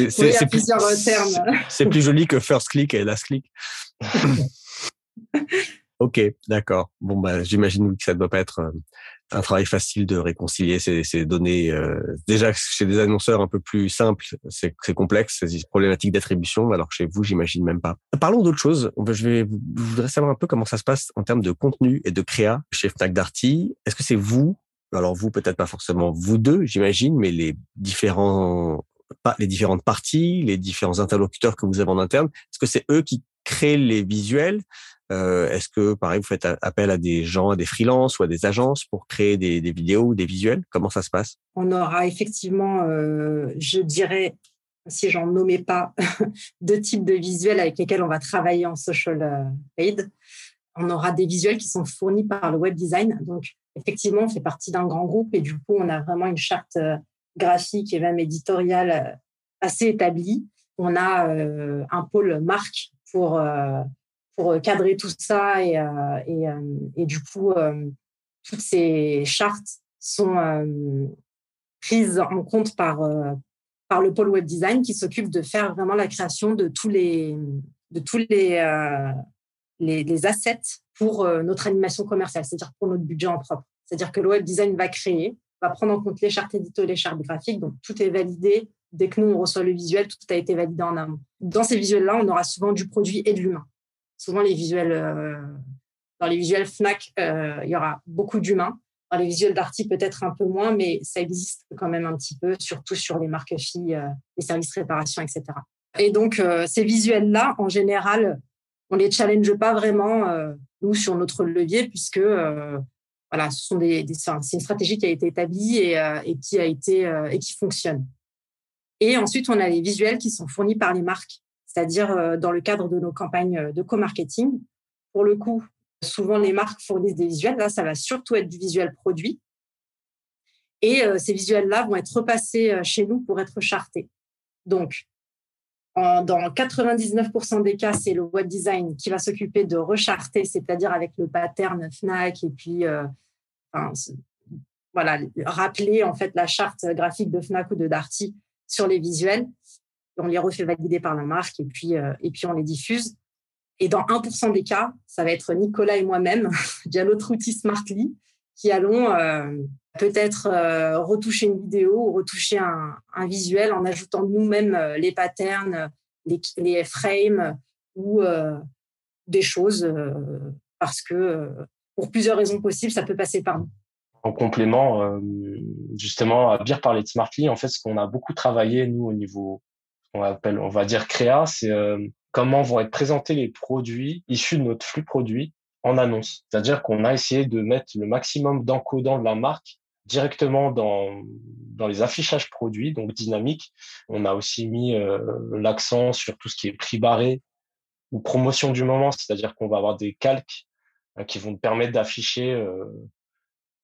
C'est termes. C'est plus joli que first click et last click. (laughs) ok, d'accord. Bon, bah, j'imagine que ça ne doit pas être euh, un travail facile de réconcilier ces, ces données. Euh, déjà, chez des annonceurs un peu plus simples, c'est complexe, c'est problématique d'attribution, alors que chez vous, j'imagine même pas. Parlons d'autre chose. Je, vais, je voudrais savoir un peu comment ça se passe en termes de contenu et de créa chez Fnac Darty. Est-ce que c'est vous alors vous, peut-être pas forcément vous deux, j'imagine, mais les différents les différentes parties, les différents interlocuteurs que vous avez en interne Est-ce que c'est eux qui créent les visuels euh, Est-ce que, pareil, vous faites appel à des gens, à des freelances ou à des agences pour créer des, vidéos ou des visuels? Comment ça se passe? On aura effectivement, euh, je dirais, si j'en nommais pas, (laughs) deux types de visuels avec lesquels on va travailler en social euh, aid. On aura des visuels qui sont fournis par le web design. Donc, effectivement, on fait partie d'un grand groupe et du coup, on a vraiment une charte graphique et même éditorial euh, assez établi. On a un pôle marque pour, pour cadrer tout ça et, et, et du coup, toutes ces chartes sont prises en compte par, par le pôle web design qui s'occupe de faire vraiment la création de tous les, de tous les, les, les, assets pour notre animation commerciale, c'est-à-dire pour notre budget en propre. C'est-à-dire que le web design va créer, va prendre en compte les chartes édito, les chartes graphiques. Donc, tout est validé. Dès que nous, on reçoit le visuel, tout a été validé en amont. Dans ces visuels-là, on aura souvent du produit et de l'humain. Souvent, euh, dans les visuels FNAC, euh, il y aura beaucoup d'humains. Dans les visuels d'Arty, peut-être un peu moins, mais ça existe quand même un petit peu, surtout sur les marques filles, euh, les services réparation, etc. Et donc, ces visuels-là, en général, on les challenge pas vraiment, nous, sur notre levier, puisque voilà, ce sont des, c'est une stratégie qui a été établie et, qui a été et qui fonctionne. Et ensuite, on a les visuels qui sont fournis par les marques, c'est-à-dire euh, dans le cadre de nos campagnes de co-marketing. Pour le coup, souvent les marques fournissent des visuels. Là, ça va surtout être du visuel produit. Et ces visuels-là vont être repassés chez nous pour être chartés. Donc, dans 99% des cas, c'est le web design qui va s'occuper de recharter, c'est-à-dire avec le pattern FNAC et puis voilà, rappeler en fait la charte graphique de Fnac ou de Darty sur les visuels. On les refait valider par la marque et puis, euh, et puis on les diffuse. Et dans 1% des cas, ça va être Nicolas et moi-même (laughs) via notre outil Smartly qui allons euh, peut-être euh, retoucher une vidéo ou retoucher un, visuel en ajoutant nous-mêmes les patterns, les, les frames ou des choses parce que pour plusieurs raisons possibles, ça peut passer par nous. En complément, justement, à bien parler de Smartly, en fait, ce qu'on a beaucoup travaillé, nous, au niveau, on va dire créa, c'est euh, comment vont être présentés les produits issus de notre flux produit en annonce. C'est-à-dire qu'on a essayé de mettre le maximum d'encodants de la marque directement dans, les affichages produits, donc dynamiques. On a aussi mis euh, l'accent sur tout ce qui est prix barré ou promotion du moment, c'est-à-dire qu'on va avoir des calques euh, qui vont permettre d'afficher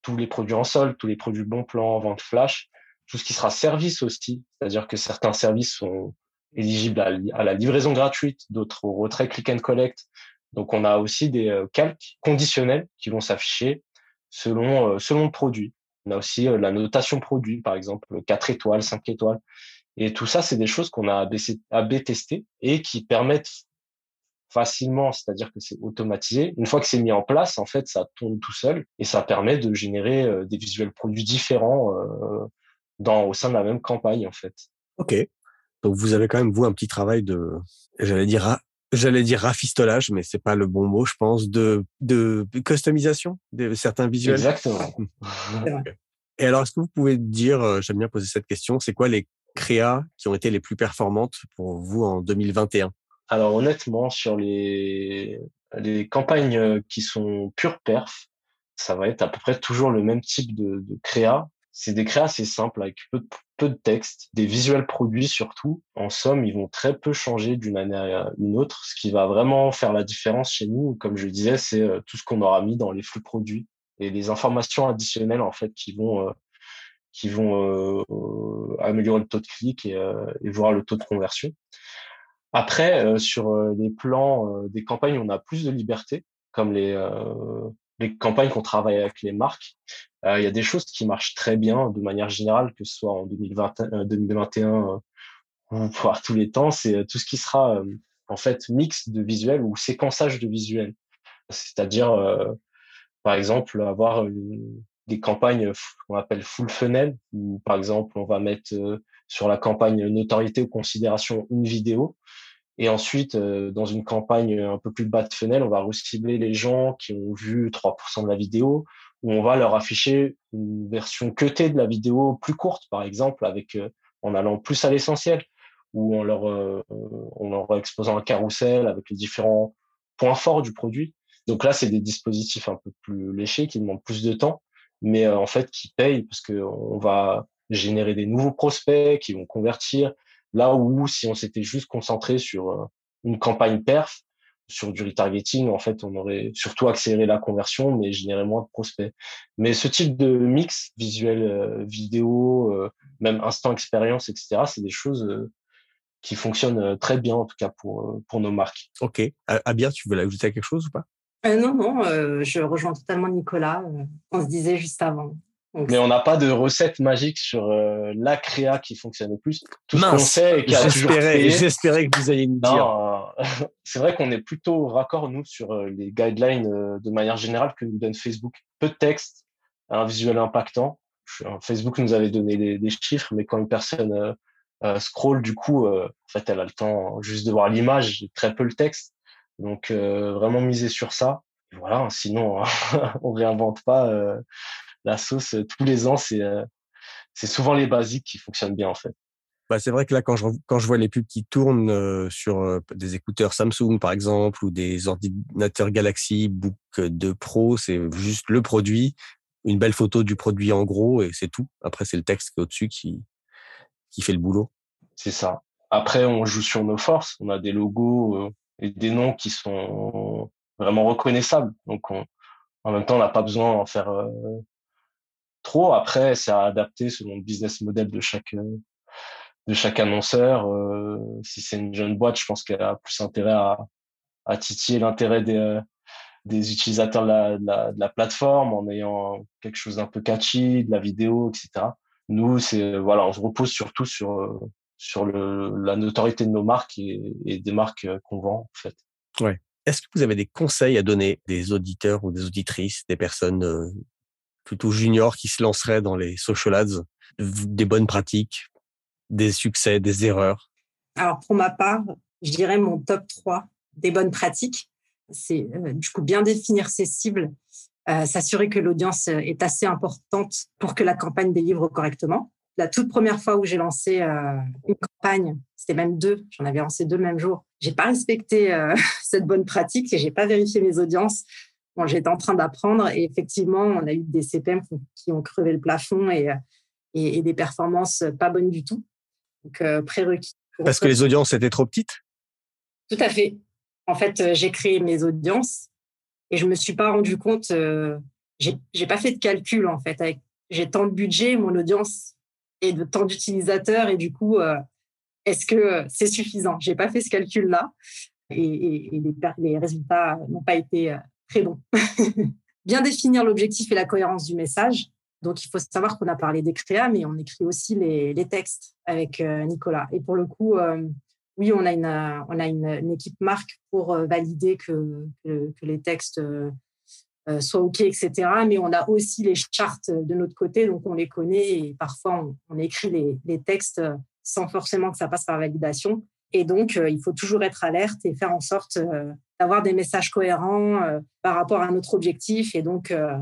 tous les produits en solde, tous les produits bon plan, vente flash, tout ce qui sera service aussi, c'est-à-dire que certains services sont éligibles à, la livraison gratuite, d'autres au retrait click and collect. Donc on a aussi des euh, calques conditionnels qui vont s'afficher selon selon le produit. On a aussi la notation produit, par exemple 4 étoiles, 5 étoiles. Et tout ça, c'est des choses qu'on a AB testé et qui permettent facilement, c'est-à-dire que c'est automatisé. Une fois que c'est mis en place, en fait, ça tourne tout seul et ça permet de générer euh, des visuels produits différents euh, dans, au sein de la même campagne, en fait. Ok. Donc vous avez quand même vous un petit travail de, j'allais dire, j'allais dire rafistolage, mais c'est pas le bon mot, je pense, de de customisation de certains visuels. Exactement. (laughs) et alors, est-ce que vous pouvez dire, euh, j'aime bien poser cette question, c'est quoi les créas qui ont été les plus performantes pour vous en 2021 alors honnêtement, sur les, les campagnes euh, qui sont pure perf, ça va être à peu près toujours le même type de, de créa. C'est des créas assez simples avec peu de, peu de texte, des visuels produits surtout. En somme, ils vont très peu changer d'une année à une autre. Ce qui va vraiment faire la différence chez nous, comme je disais, c'est euh, tout ce qu'on aura mis dans les flux produits et les informations additionnelles en fait qui vont euh, qui vont euh, améliorer le taux de clic et, et, voir le taux de conversion. Après, sur les plans des campagnes, on a plus de liberté, comme les les campagnes qu'on travaille avec les marques, euh, il y a des choses qui marchent très bien de manière générale, que ce soit en 2020, 2021 euh, euh, ou voire tous les temps, c'est tout ce qui sera en fait mix de visuels ou séquençage de visuels. C'est-à-dire, par exemple, avoir des campagnes qu'on appelle full funnel, où par exemple on va mettre sur la campagne notoriété ou considération une vidéo et ensuite, euh, dans une campagne un peu plus bas de fenêtre, on va recibler les gens qui ont vu 3% de la vidéo, où on va leur afficher une version cutée de la vidéo plus courte, par exemple, avec euh, en allant plus à l'essentiel, ou en leur, euh, en leur exposant un carrousel avec les différents points forts du produit. Donc là, c'est des dispositifs un peu plus léchés qui demandent plus de temps, mais en fait qui payent parce qu'on va générer des nouveaux prospects qui vont convertir, Là où si on s'était juste concentré sur euh, une campagne perf, sur du retargeting, en fait, on aurait surtout accéléré la conversion, mais généré moins de prospects. Mais ce type de mix visuel, euh, vidéo, euh, même instant expérience, etc., c'est des choses qui fonctionnent très bien, en tout cas pour, pour nos marques. Ok. Abia, tu veux ajouter quelque chose ou pas? Non, non, je rejoins totalement Nicolas. on se disait juste avant. Mais on n'a pas de recette magique sur euh, la créa qui fonctionne le plus. Tout ce qu'on sait et qui a toujours J'espérais que vous alliez nous dire. Euh, (laughs) c'est vrai qu'on est plutôt raccord, nous, sur euh, les guidelines de manière générale que nous donne Facebook. Peu de texte, un visuel impactant. Facebook nous avait donné des, chiffres, mais quand une personne scroll, du coup, en fait, elle a le temps juste de voir l'image, très peu le texte. Donc, vraiment miser sur ça. voilà, sinon, (laughs) on réinvente pas la sauce euh, tous les ans, c'est euh, c'est souvent les basiques qui fonctionnent bien en fait. Bah, c'est vrai que là, quand je, quand je vois les pubs qui tournent euh, sur des écouteurs Samsung, par exemple, ou des ordinateurs Galaxy Book 2 Pro, c'est juste le produit, une belle photo du produit en gros, et c'est tout. Après, c'est le texte qui est au-dessus qui, qui fait le boulot. C'est ça. Après, on joue sur nos forces. On a des logos et des noms qui sont vraiment reconnaissables. Donc, en même temps, on n'a pas besoin d'en faire trop. Après, c'est à adapter selon le business model de chaque euh, de chaque annonceur. Euh, si c'est une jeune boîte, je pense qu'elle a plus intérêt à, à titiller l'intérêt des, euh, des utilisateurs de la, plateforme en ayant quelque chose d'un peu catchy, de la vidéo, etc. Nous, c'est voilà, on se repose surtout sur sur le, la notoriété de nos marques et, des marques qu'on vend en fait. Est-ce que vous avez des conseils à donner des auditeurs ou des auditrices, des personnes plutôt junior qui se lancerait dans les social ads, des bonnes pratiques, des succès, des erreurs Alors pour ma part, je dirais mon top 3 des bonnes pratiques. C'est euh, du coup bien définir ses cibles, euh, s'assurer que l'audience est assez importante pour que la campagne délivre correctement. La toute première fois où j'ai lancé euh, une campagne, c'était même deux, j'en avais lancé deux le même jour. J'ai pas respecté (laughs) cette bonne pratique et j'ai pas vérifié mes audiences j'étais en train d'apprendre et effectivement, on a eu des CPM qui ont crevé le plafond et, et, des performances pas bonnes du tout. Donc, euh, prérequis. Parce que les audiences étaient trop petites? Tout à fait. En fait, euh, j'ai créé mes audiences et je me suis pas rendu compte, euh, j'ai pas fait de calcul en fait. J'ai tant de budget, mon audience et de tant d'utilisateurs et du coup, est-ce que c'est suffisant? J'ai pas fait ce calcul-là et, et, les, les résultats n'ont pas été très bon. (laughs) Bien définir l'objectif et la cohérence du message. Donc, il faut savoir qu'on a parlé des créas, mais on écrit aussi les, textes avec euh, Nicolas. Et pour le coup, euh, oui, on a une, on a une, équipe marque pour euh, valider que, les textes soient OK, etc. Mais on a aussi les chartes de notre côté, donc on les connaît et parfois on, écrit les, textes sans forcément que ça passe par validation. Et donc, il faut toujours être alerte et faire en sorte d'avoir des messages cohérents euh, par rapport à notre objectif et donc euh,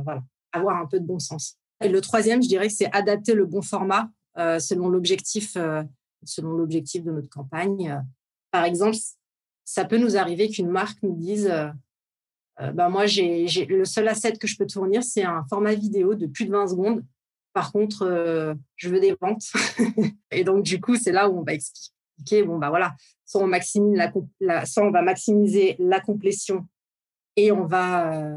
avoir un peu de bon sens. Et le troisième, je dirais que c'est adapter le bon format euh, selon l'objectif de notre campagne. Par exemple, ça peut nous arriver qu'une marque nous dise ben moi j'ai le seul asset que je peux tourner c'est un format vidéo de plus de 20 secondes Par contre, je veux des ventes. (laughs) et donc, du coup, c'est là où on va expliquer, bon, bah voilà, soit on, maximise la, soit on va maximiser la complétion et on va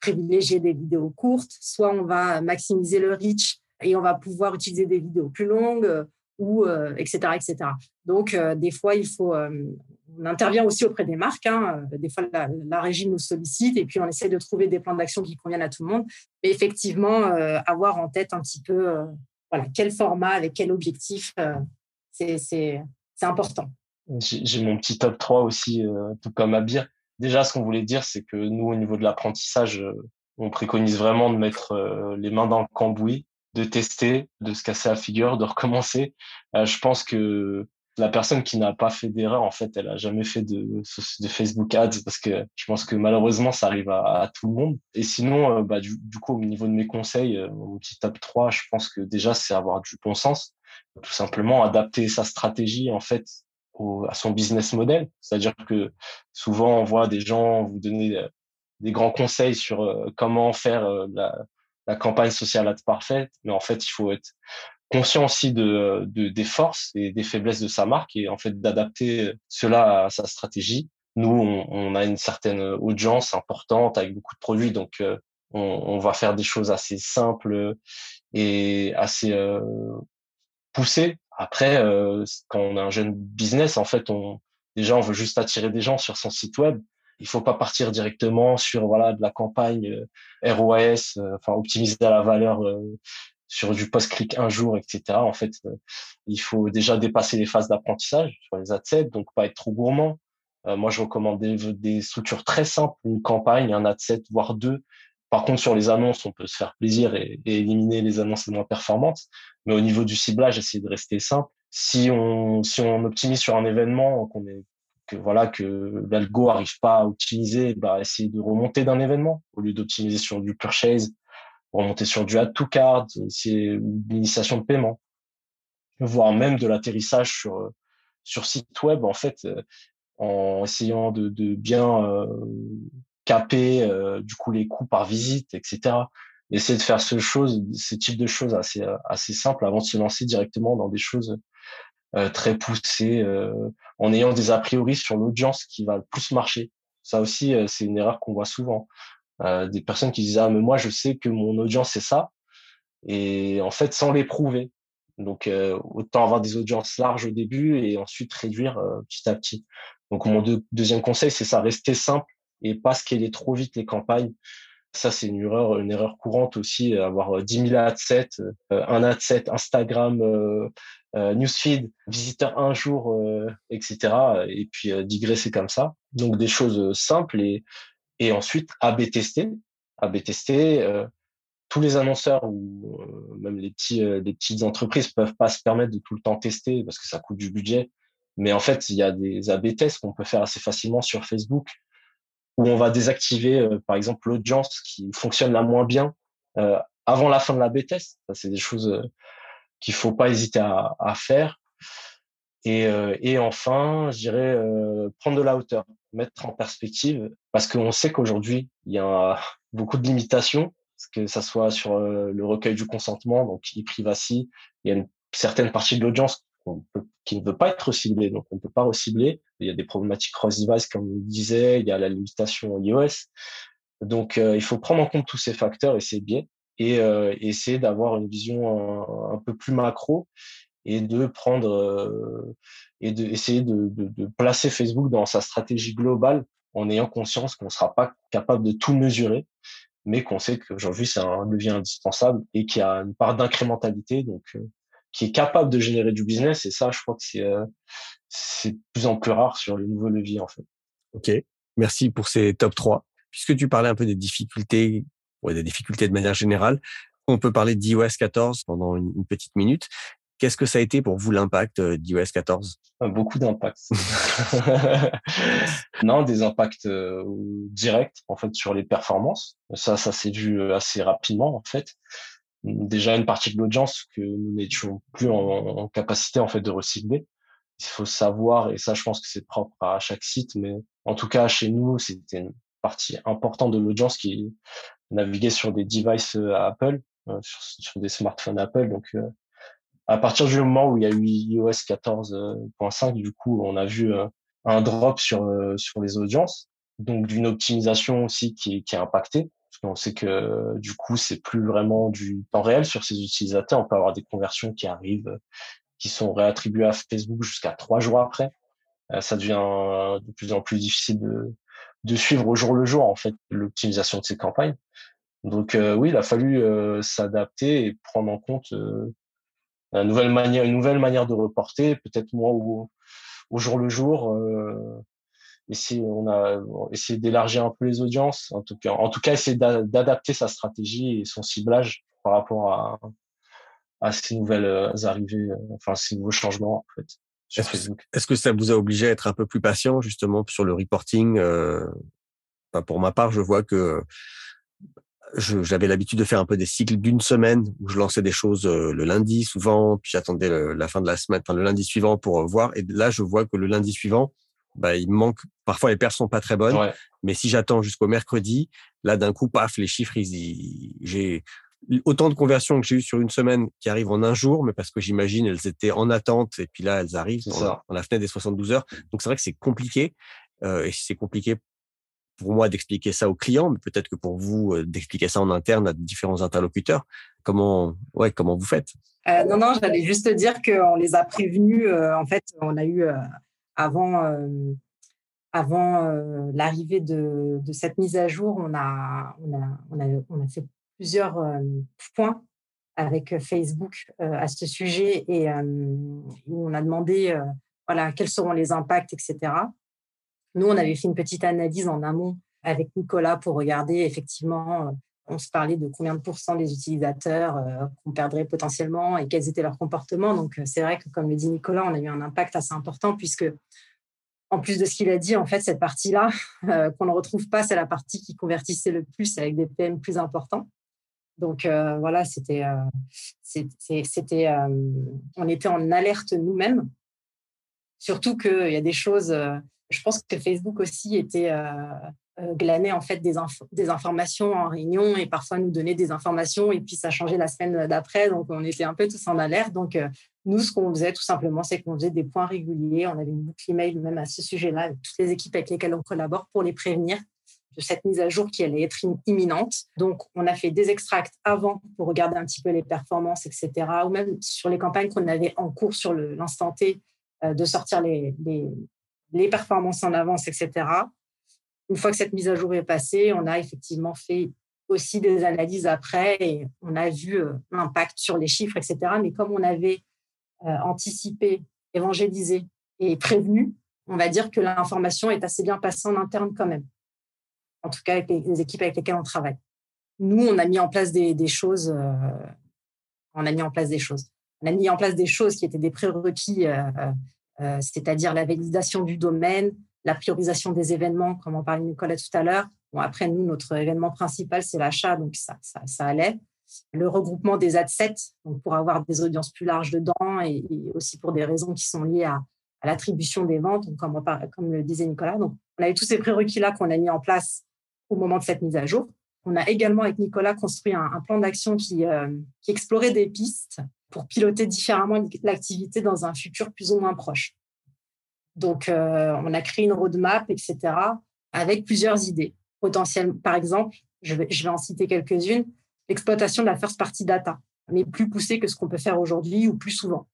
privilégier des vidéos courtes, soit on va maximiser le reach et on va pouvoir utiliser des vidéos plus longues ou etc etc. Donc des fois il faut on intervient aussi auprès des marques. Hein. Des fois, la, régie nous sollicite et puis on essaie de trouver des plans d'action qui conviennent à tout le monde. Mais effectivement, avoir en tête un petit peu voilà, quel format, avec quel objectif, c'est important. J'ai mon petit top 3 aussi, tout comme Abir. Déjà, ce qu'on voulait dire, c'est que nous, au niveau de l'apprentissage, euh, on préconise vraiment de mettre euh, les mains dans le cambouis, de tester, de se casser la figure, de (laughs) recommencer. Euh, je pense que la personne qui n'a pas fait d'erreur, en fait, elle a jamais fait de, Facebook Ads parce que je pense que malheureusement, ça arrive à, tout le monde. Et sinon, bah, du, coup, au niveau de mes conseils, mon petit top 3, je pense que déjà, c'est avoir du bon sens. Tout simplement, adapter sa stratégie, en fait, à son business model. C'est-à-dire que souvent, on voit des gens vous donner euh, des grands conseils sur euh, comment faire euh, la, la campagne sociale ad parfaite, mais en fait, il faut être conscient aussi de, de, des forces et des faiblesses de sa marque et en fait d'adapter cela à sa stratégie. Nous, on, on, a une certaine audience importante avec beaucoup de produits, donc on, on, va faire des choses assez simples et assez euh, poussées après, euh, quand on a un jeune business, en fait, on déjà on veut juste attirer des gens sur son site web. Il faut pas partir directement sur voilà de la campagne euh, ROAS, euh, enfin optimiser la valeur sur du post-click un jour, etc. En fait, il faut déjà dépasser les phases d'apprentissage sur les ad donc pas être trop gourmand. moi, je recommande des, des, structures très simples, une campagne, un ad set, voire deux, par contre, sur les annonces, on peut se faire plaisir et, éliminer les annonces les moins performantes. Mais au niveau du ciblage, essayer de rester simple. Si on, si on optimise sur un événement, qu'on est, que voilà, que l'algo arrive pas à optimiser, bah, essayer de remonter d'un événement au lieu d'optimiser sur du purchase, remonter sur du add to card, c'est l'initiation de paiement, voire même de l'atterrissage sur, sur site web, en fait, euh, en essayant de, bien euh, caper euh, du coup les coûts par visite, etc. Essayer de faire ce chose, ce type de choses assez euh, assez simples avant de se lancer directement dans des choses euh, très poussées, en ayant des a priori sur l'audience qui va le plus marcher. Ça aussi, c'est une erreur qu'on voit souvent. des personnes qui disent ah mais moi je sais que mon audience c'est ça, et en fait sans l'éprouver. Donc autant avoir des audiences larges au début et ensuite réduire petit à petit. Donc mon deuxième conseil c'est ça, rester simple et pas scaler trop vite les campagnes. Ça, c'est une erreur, une erreur courante aussi, avoir 10 000 adsets, euh, un adset Instagram, euh, euh, newsfeed, visiteur un jour, etc. Et puis digresser comme ça. Donc des choses simples et, et ensuite AB tester. AB tester. tous les annonceurs ou même les petits, les petites entreprises peuvent pas se permettre de tout le temps tester parce que ça coûte du budget. Mais en fait, il y a des AB tests qu'on peut faire assez facilement sur Facebook où on va désactiver, euh, par exemple, l'audience qui fonctionne la moins bien euh, avant la fin de la B-test. C'est des choses euh, qu'il faut pas hésiter à, à faire. Et, et, enfin, je dirais prendre de la hauteur, mettre en perspective, parce qu'on sait qu'aujourd'hui, il y a (laughs) beaucoup de limitations, que ça soit sur le recueil du consentement, donc e-privacy, il y a une certaine partie de l'audience qui ne veut pas être ciblé, donc on ne peut pas recibler. Il y a des problématiques cross-device, comme on le disait, il y a la limitation iOS. Donc, euh, il faut prendre en compte tous ces facteurs et ces biais et euh, essayer d'avoir une vision un, peu plus macro et de prendre euh, et de essayer de, placer Facebook dans sa stratégie globale en ayant conscience qu'on ne sera pas capable de tout mesurer, mais qu'on sait qu'aujourd'hui c'est un levier indispensable et qu'il y a une part d'incrémentalité. Donc, qui est capable de générer du business. Et ça, je crois que c'est euh, c'est de plus en plus rare sur les nouveaux leviers, en fait. OK. Merci pour ces top 3. Puisque tu parlais un peu des difficultés, ouais, des difficultés de manière générale, on peut parler d'iOS 14 pendant une, petite minute. Qu'est-ce que ça a été pour vous l'impact euh, d'iOS 14 ah, Beaucoup d'impact. (laughs) non, des impacts euh, directs en fait sur les performances. Ça, ça s'est vu assez rapidement en fait déjà une partie de l'audience que nous n'étions plus en, capacité en fait de recibler. Il faut savoir, et ça je pense que c'est propre à chaque site, mais en tout cas chez nous, c'était une partie importante de l'audience qui naviguait sur des devices euh, Apple. sur, des smartphones Apple. Donc, à partir du moment où il y a eu iOS 14.5, du coup, on a vu un drop sur sur les audiences, donc d'une optimisation aussi qui qui est impactée. Qu'on sait que du coup, c'est plus vraiment du temps réel sur ces utilisateurs. On peut avoir des conversions qui arrivent, qui sont réattribuées à Facebook jusqu'à trois jours après. ça devient de plus en plus difficile de, suivre au jour le jour en fait l'optimisation de ces campagnes. Donc oui, il a fallu s'adapter et prendre en compte une nouvelle manière, une nouvelle manière de reporter, peut-être moins au, au, jour le jour. Euh, essayer, on a essayé d'élargir un peu les audiences, en tout cas, en tout cas essayer d'adapter sa stratégie et son ciblage par rapport à, à ces nouvelles arrivées, enfin ces nouveaux changements en fait. Est-ce que ça vous a obligé à être un peu plus patient justement sur le reporting euh, Pour ma part, je vois que j'avais l'habitude de faire un peu des cycles d'une semaine où je lançais des choses euh, le lundi souvent, puis j'attendais la fin de la semaine, enfin le lundi suivant pour euh, voir. Et là, je vois que le lundi suivant, bah, il manque. Parfois, les pertes sont pas très bonnes, mais si j'attends jusqu'au mercredi, là, d'un coup, paf, les chiffres, j'ai autant de conversions que j'ai eu sur une semaine qui arrivent en un jour, mais parce que j'imagine elles étaient en attente et puis là elles arrivent dans la, la, fenêtre des 72 heures. Donc c'est vrai que c'est compliqué euh, et c'est compliqué pour moi d'expliquer ça aux clients, mais peut-être que pour vous euh, d'expliquer ça en interne à différents interlocuteurs. Comment, ouais, comment vous faites? Euh, Non, non, j'allais juste dire qu'on les a prévenus. Euh, en fait, on a eu euh, avant, euh, avant l'arrivée de, de, cette mise à jour, on a, on a, on a, on a fait plusieurs points avec Facebook à ce sujet et on a demandé voilà quels seront les impacts, etc. Nous, on avait fait une petite analyse en amont avec Nicolas pour regarder effectivement, on se parlait de combien de pourcents des utilisateurs qu'on perdrait potentiellement et quels étaient leurs comportements. Donc, c'est vrai que, comme le dit Nicolas, on a eu un impact assez important puisque, en plus de ce qu'il a dit, en fait, cette partie-là, (laughs) qu'on ne retrouve pas, c'est la partie qui convertissait le plus avec des PM plus importants. Donc euh, voilà, c'était, euh, c'était, euh, on était en alerte nous-mêmes. Surtout qu'il y a des choses. je pense que Facebook aussi était glané en fait des, des informations en réunion et parfois nous donner des informations et puis ça changeait la semaine d'après. Donc on était un peu tous en alerte. Donc nous, ce qu'on faisait tout simplement, c'est qu'on faisait des points réguliers. On avait une boucle email même à ce sujet-là avec toutes les équipes avec lesquelles on collabore pour les prévenir de cette mise à jour qui allait être imminente. Donc, on a fait des extracts avant pour regarder un petit peu les performances, etc. Ou même sur les campagnes qu'on avait en cours sur l'instant T, euh, de sortir les, les, performances en avance, etc. Une fois que cette mise à jour est passée, on a effectivement fait aussi des analyses après et on a vu euh, l'impact sur les chiffres, etc. Mais comme on avait euh, anticipé, évangélisé et prévenu, on va dire que l'information est assez bien passée en interne quand même en tout cas avec les, équipes avec lesquelles on travaille. Nous, on a mis en place des, choses. Euh, on a mis en place des choses. On a mis en place des choses qui étaient des prérequis, c'est-à-dire la validation du domaine, la priorisation des événements, comme on parlait Nicolas tout à l'heure. Après, nous, notre événement principal, c'est l'achat, donc ça, ça, allait. Le regroupement des adsets, donc pour avoir des audiences plus larges dedans et, aussi pour des raisons qui sont liées à, l'attribution des ventes, comme, le disait Nicolas. Donc, on avait tous ces prérequis-là qu'on a mis en place au moment de cette mise à jour. On a également avec Nicolas construit un, plan d'action euh, qui explorait des pistes pour piloter différemment l'activité dans un futur plus ou moins proche. Donc, euh, on a créé une roadmap, etc., avec plusieurs idées potentielles. Par exemple, je vais, je vais en citer quelques-unes, l'exploitation de la first party data, mais plus poussée que ce qu'on peut faire aujourd'hui ou plus souvent.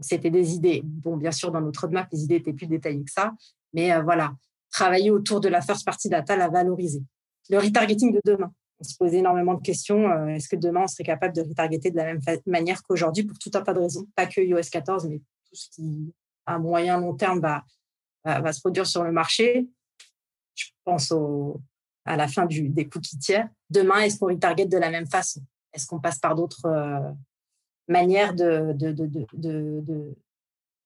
C'était des idées. Bon, bien sûr, dans notre roadmap, les idées étaient plus détaillées que ça, mais euh, voilà, travailler autour de la first party data, la valoriser. Le retargeting de demain. On se pose énormément de questions. Euh, est-ce que demain, on serait capable de retargeter de la même manière qu'aujourd'hui pour tout un tas de raisons Pas que iOS 14, mais tout ce qui, à moyen, long terme, va, va, se produire sur le marché. Je pense au, à la fin du, des cookies tiers. Demain, est-ce qu'on retarget de la même façon? Est-ce qu'on passe par d'autres euh, manières de, de, de,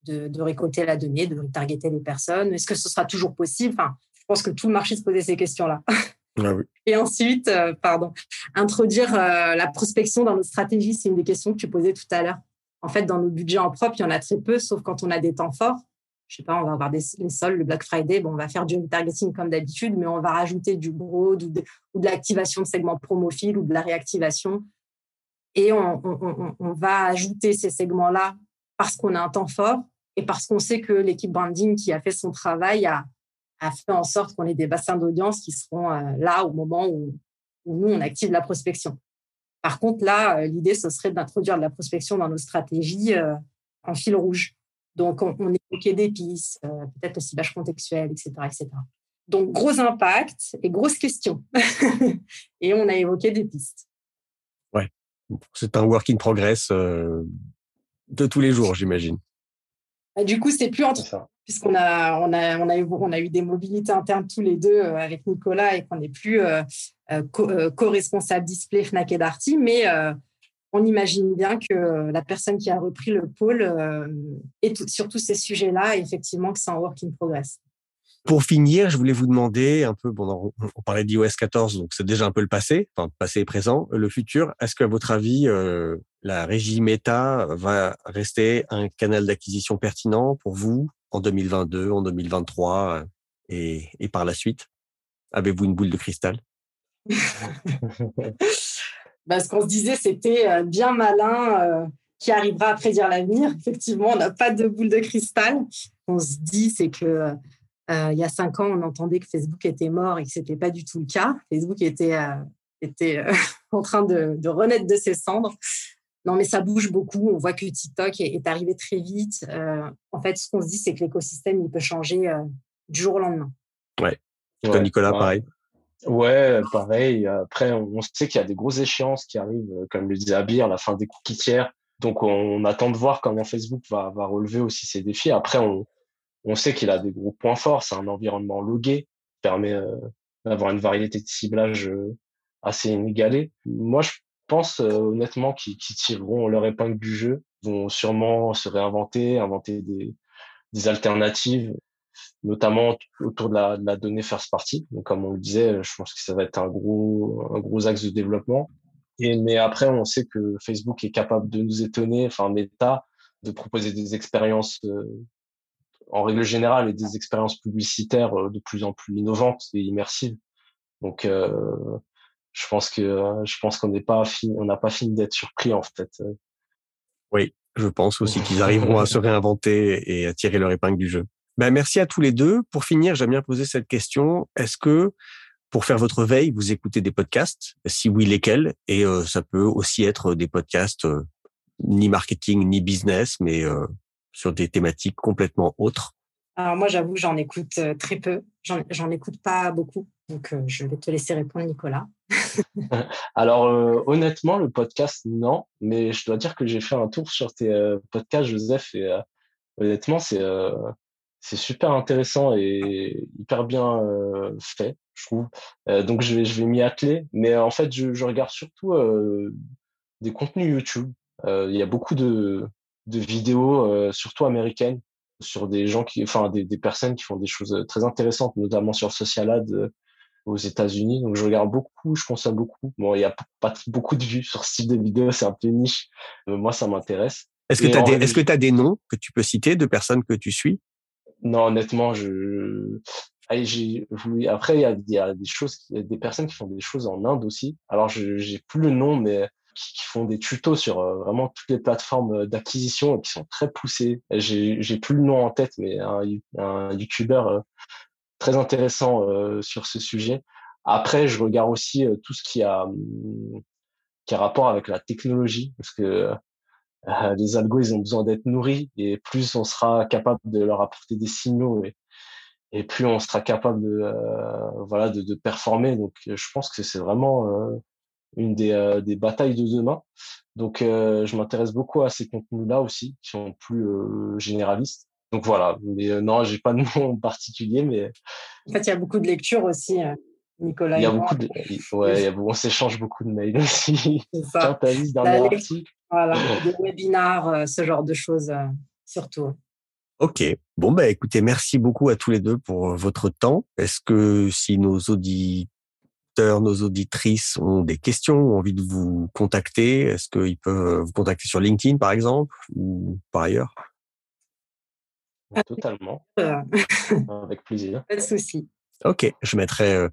de, de, récolter la donnée, de retargeter les personnes? Est-ce que ce sera toujours possible? Enfin, Je pense que tout le marché se posait ces questions-là. Ah (laughs) Et ensuite, euh, pardon, introduire euh, la prospection dans nos stratégies, c'est une des questions que tu posais tout à l'heure. En fait, dans nos budgets en propre, il y en a très peu, sauf quand on a des temps forts. Je sais pas, on va avoir les soldes, le Black Friday, bon, on va faire du retargeting comme d'habitude, mais on va rajouter du broad ou de, l'activation de segments promophiles ou de la réactivation et on, va ajouter ces segments-là parce qu'on a un temps fort et parce qu'on sait que l'équipe branding qui a fait son travail a, fait en sorte qu'on ait des bassins d'audience qui seront euh, là au moment où, nous, on active la prospection. Par contre, là, euh, l'idée, ce serait d'introduire de la prospection dans nos stratégies euh, en fil rouge. Donc, on, on évoquait des pistes, peut-être le ciblage contextuel, etc., etc. Donc, gros impact et grosse question. (laughs) et on a évoqué des pistes. Ouais, c'est un work in progress de tous les jours, j'imagine. Bah, du coup, c'est plus entre puisqu'on a, on a, eu, des mobilités internes tous les deux euh, avec Nicolas et qu'on n'est plus euh, euh, co-responsable display Fnac et Darty, mais on imagine bien que la personne qui a repris le pôle est sur tous ces sujets-là, effectivement, que c'est un work in progress. Pour finir, je voulais vous demander un peu, on parlait d'iOS 14, donc c'est déjà un peu le passé, enfin passé et présent, le futur. Est-ce qu'à votre avis, la régie Meta va rester un canal d'acquisition pertinent pour vous? En 2022, en 2023 euh, et, par la suite? Avez-vous une boule de cristal? (laughs) Bah, Ce qu'on se disait, c'était euh, bien malin qui arrivera à prédire l'avenir. (laughs) Effectivement, on n'a pas de boule de cristal. On se dit, c'est que euh, il y a cinq ans, on entendait que Facebook était mort et que ce n'était pas du tout le cas. Facebook était, euh, était euh, (laughs) en train de, renaître de ses cendres. Non, mais ça bouge beaucoup. On voit que TikTok est, arrivé très vite. en fait, ce qu'on se dit, c'est que l'écosystème, il peut changer du jour au lendemain. Ouais. Toi, Nicolas, pareil. Ouais, pareil. Après, on sait qu'il y a des grosses échéances qui arrivent, comme le disait Abir, la fin des cookies tiers. Donc, on attend de voir comment Facebook va, va relever aussi ces défis. Après, on, on sait qu'il a des gros points forts. C'est un environnement logué, qui permet euh, d'avoir une variété de ciblage euh, assez inégalée. Moi, je pense euh, honnêtement qu'ils tireront leur épingle du jeu, vont sûrement se réinventer, inventer des, alternatives, notamment autour de la, donnée first party. Donc, comme on le disait, je pense que ça va être un gros, un gros axe de développement. Et, mais après, on sait que Facebook est capable de nous étonner, enfin Meta, de proposer des expériences en règle générale, et des expériences publicitaires euh, de plus en plus innovantes et immersives. Donc, euh, je pense que je pense qu'on n'est pas fini, on n'a pas fini d'être surpris en fait. Oui, je pense aussi (laughs) qu'ils arriveront à se réinventer et à tirer leur épingle du jeu. Ben, merci à tous les deux. Pour finir, j'aime bien poser cette question. Est-ce que pour faire votre veille, vous écoutez des podcasts? Si oui, lesquels? Et euh, ça peut aussi être des podcasts ni marketing ni business, mais sur des thématiques complètement autres Alors moi, j'avoue, j'en écoute euh, très peu. J'en écoute pas beaucoup. Donc, euh, je vais te laisser répondre, Nicolas. (laughs) Alors, euh, honnêtement, le podcast, non. Mais je dois dire que j'ai fait un tour sur tes podcasts, Joseph. Et honnêtement, c'est super intéressant et hyper bien fait, je trouve. donc, je vais, je vais m'y atteler. Mais en fait, je, regarde surtout des contenus YouTube. Il y a beaucoup de, de vidéos, euh, surtout américaines, sur des gens qui, enfin, des, des, personnes qui font des choses euh, très intéressantes, notamment sur Social Ad euh, aux États-Unis. Donc, je regarde beaucoup, je consomme beaucoup. Bon, il n'y a pas beaucoup de vues (laughs) sur ce type de vidéo, c'est un peu niche. Mais moi, ça m'intéresse. Est-ce que tu as, des, est-ce que as des noms que tu peux citer de personnes que tu suis? Non, honnêtement, je. J'ai, après, il y a, y a, des choses, il y a des personnes qui font des choses en Inde aussi. Alors, je j'ai plus le nom, mais qui, font des tutos sur euh, vraiment toutes les plateformes euh, d'acquisition et qui sont très poussés. J'ai plus le nom en tête, mais un, un YouTuber euh, très intéressant sur ce sujet. Après, je regarde aussi tout ce qui a hum, qui a rapport avec la technologie, parce que les algos, ils ont besoin d'être nourris, et plus on sera capable de leur apporter des signaux, et, et plus on sera capable de voilà de, de, performer. Donc, je pense que c'est vraiment une des, euh, des batailles de demain. Donc, euh, je m'intéresse beaucoup à ces contenus-là aussi, qui sont plus euh, généralistes. Donc voilà, mais non, j'ai pas de (laughs) nom particulier, mais en fait, il y a beaucoup de lectures aussi. Nicolas. Il y a beaucoup de, ouais, on s'échange beaucoup de mails (laughs) aussi. C'est ça. Tiens, Voilà, (laughs) des webinars, ce genre de choses, surtout. Ok. Bon, bah, écoutez, merci beaucoup à tous les deux pour votre temps. Est-ce que si nos auditeurs nos auditrices ont des questions, ont envie de vous contacter, est-ce qu'ils peuvent vous contacter sur LinkedIn, par exemple, ou par ailleurs? Totalement. (laughs) (laughs) Avec plaisir. Pas de souci. Ok, je mettrai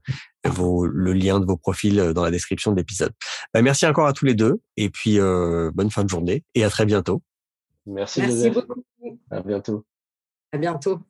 le lien de vos profils dans la description de l'épisode. Bah, merci encore à tous les deux et puis bonne fin de journée et à très bientôt. Merci, merci beaucoup. À bientôt. À bientôt.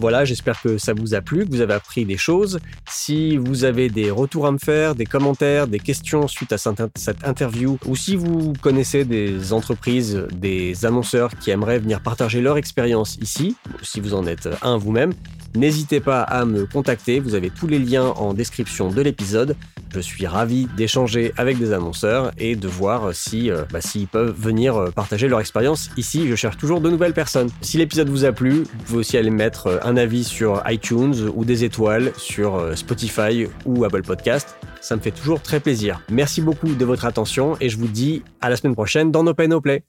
Voilà, j'espère que ça vous a plu, que vous avez appris des choses. Si vous avez des retours à me faire, des commentaires, des questions suite à cette interview, ou si vous connaissez des entreprises, des annonceurs qui aimeraient venir partager leur expérience ici, si vous en êtes un vous-même, N'hésitez pas à me contacter, vous avez tous les liens en description de l'épisode. Je suis ravi d'échanger avec des annonceurs et de voir si euh, bah, s'ils peuvent venir euh, partager leur expérience ici. Je cherche toujours de nouvelles personnes. Si l'épisode vous a plu, vous pouvez aussi aller mettre un avis sur iTunes ou des étoiles sur Spotify ou Apple Podcast. Ça me fait toujours très plaisir. Merci beaucoup de votre attention et je vous dis à la semaine prochaine dans No Pay No Play.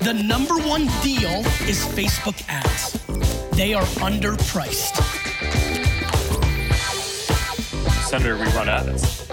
The number one deal is Facebook ads. They are underpriced. Senator, we run ads.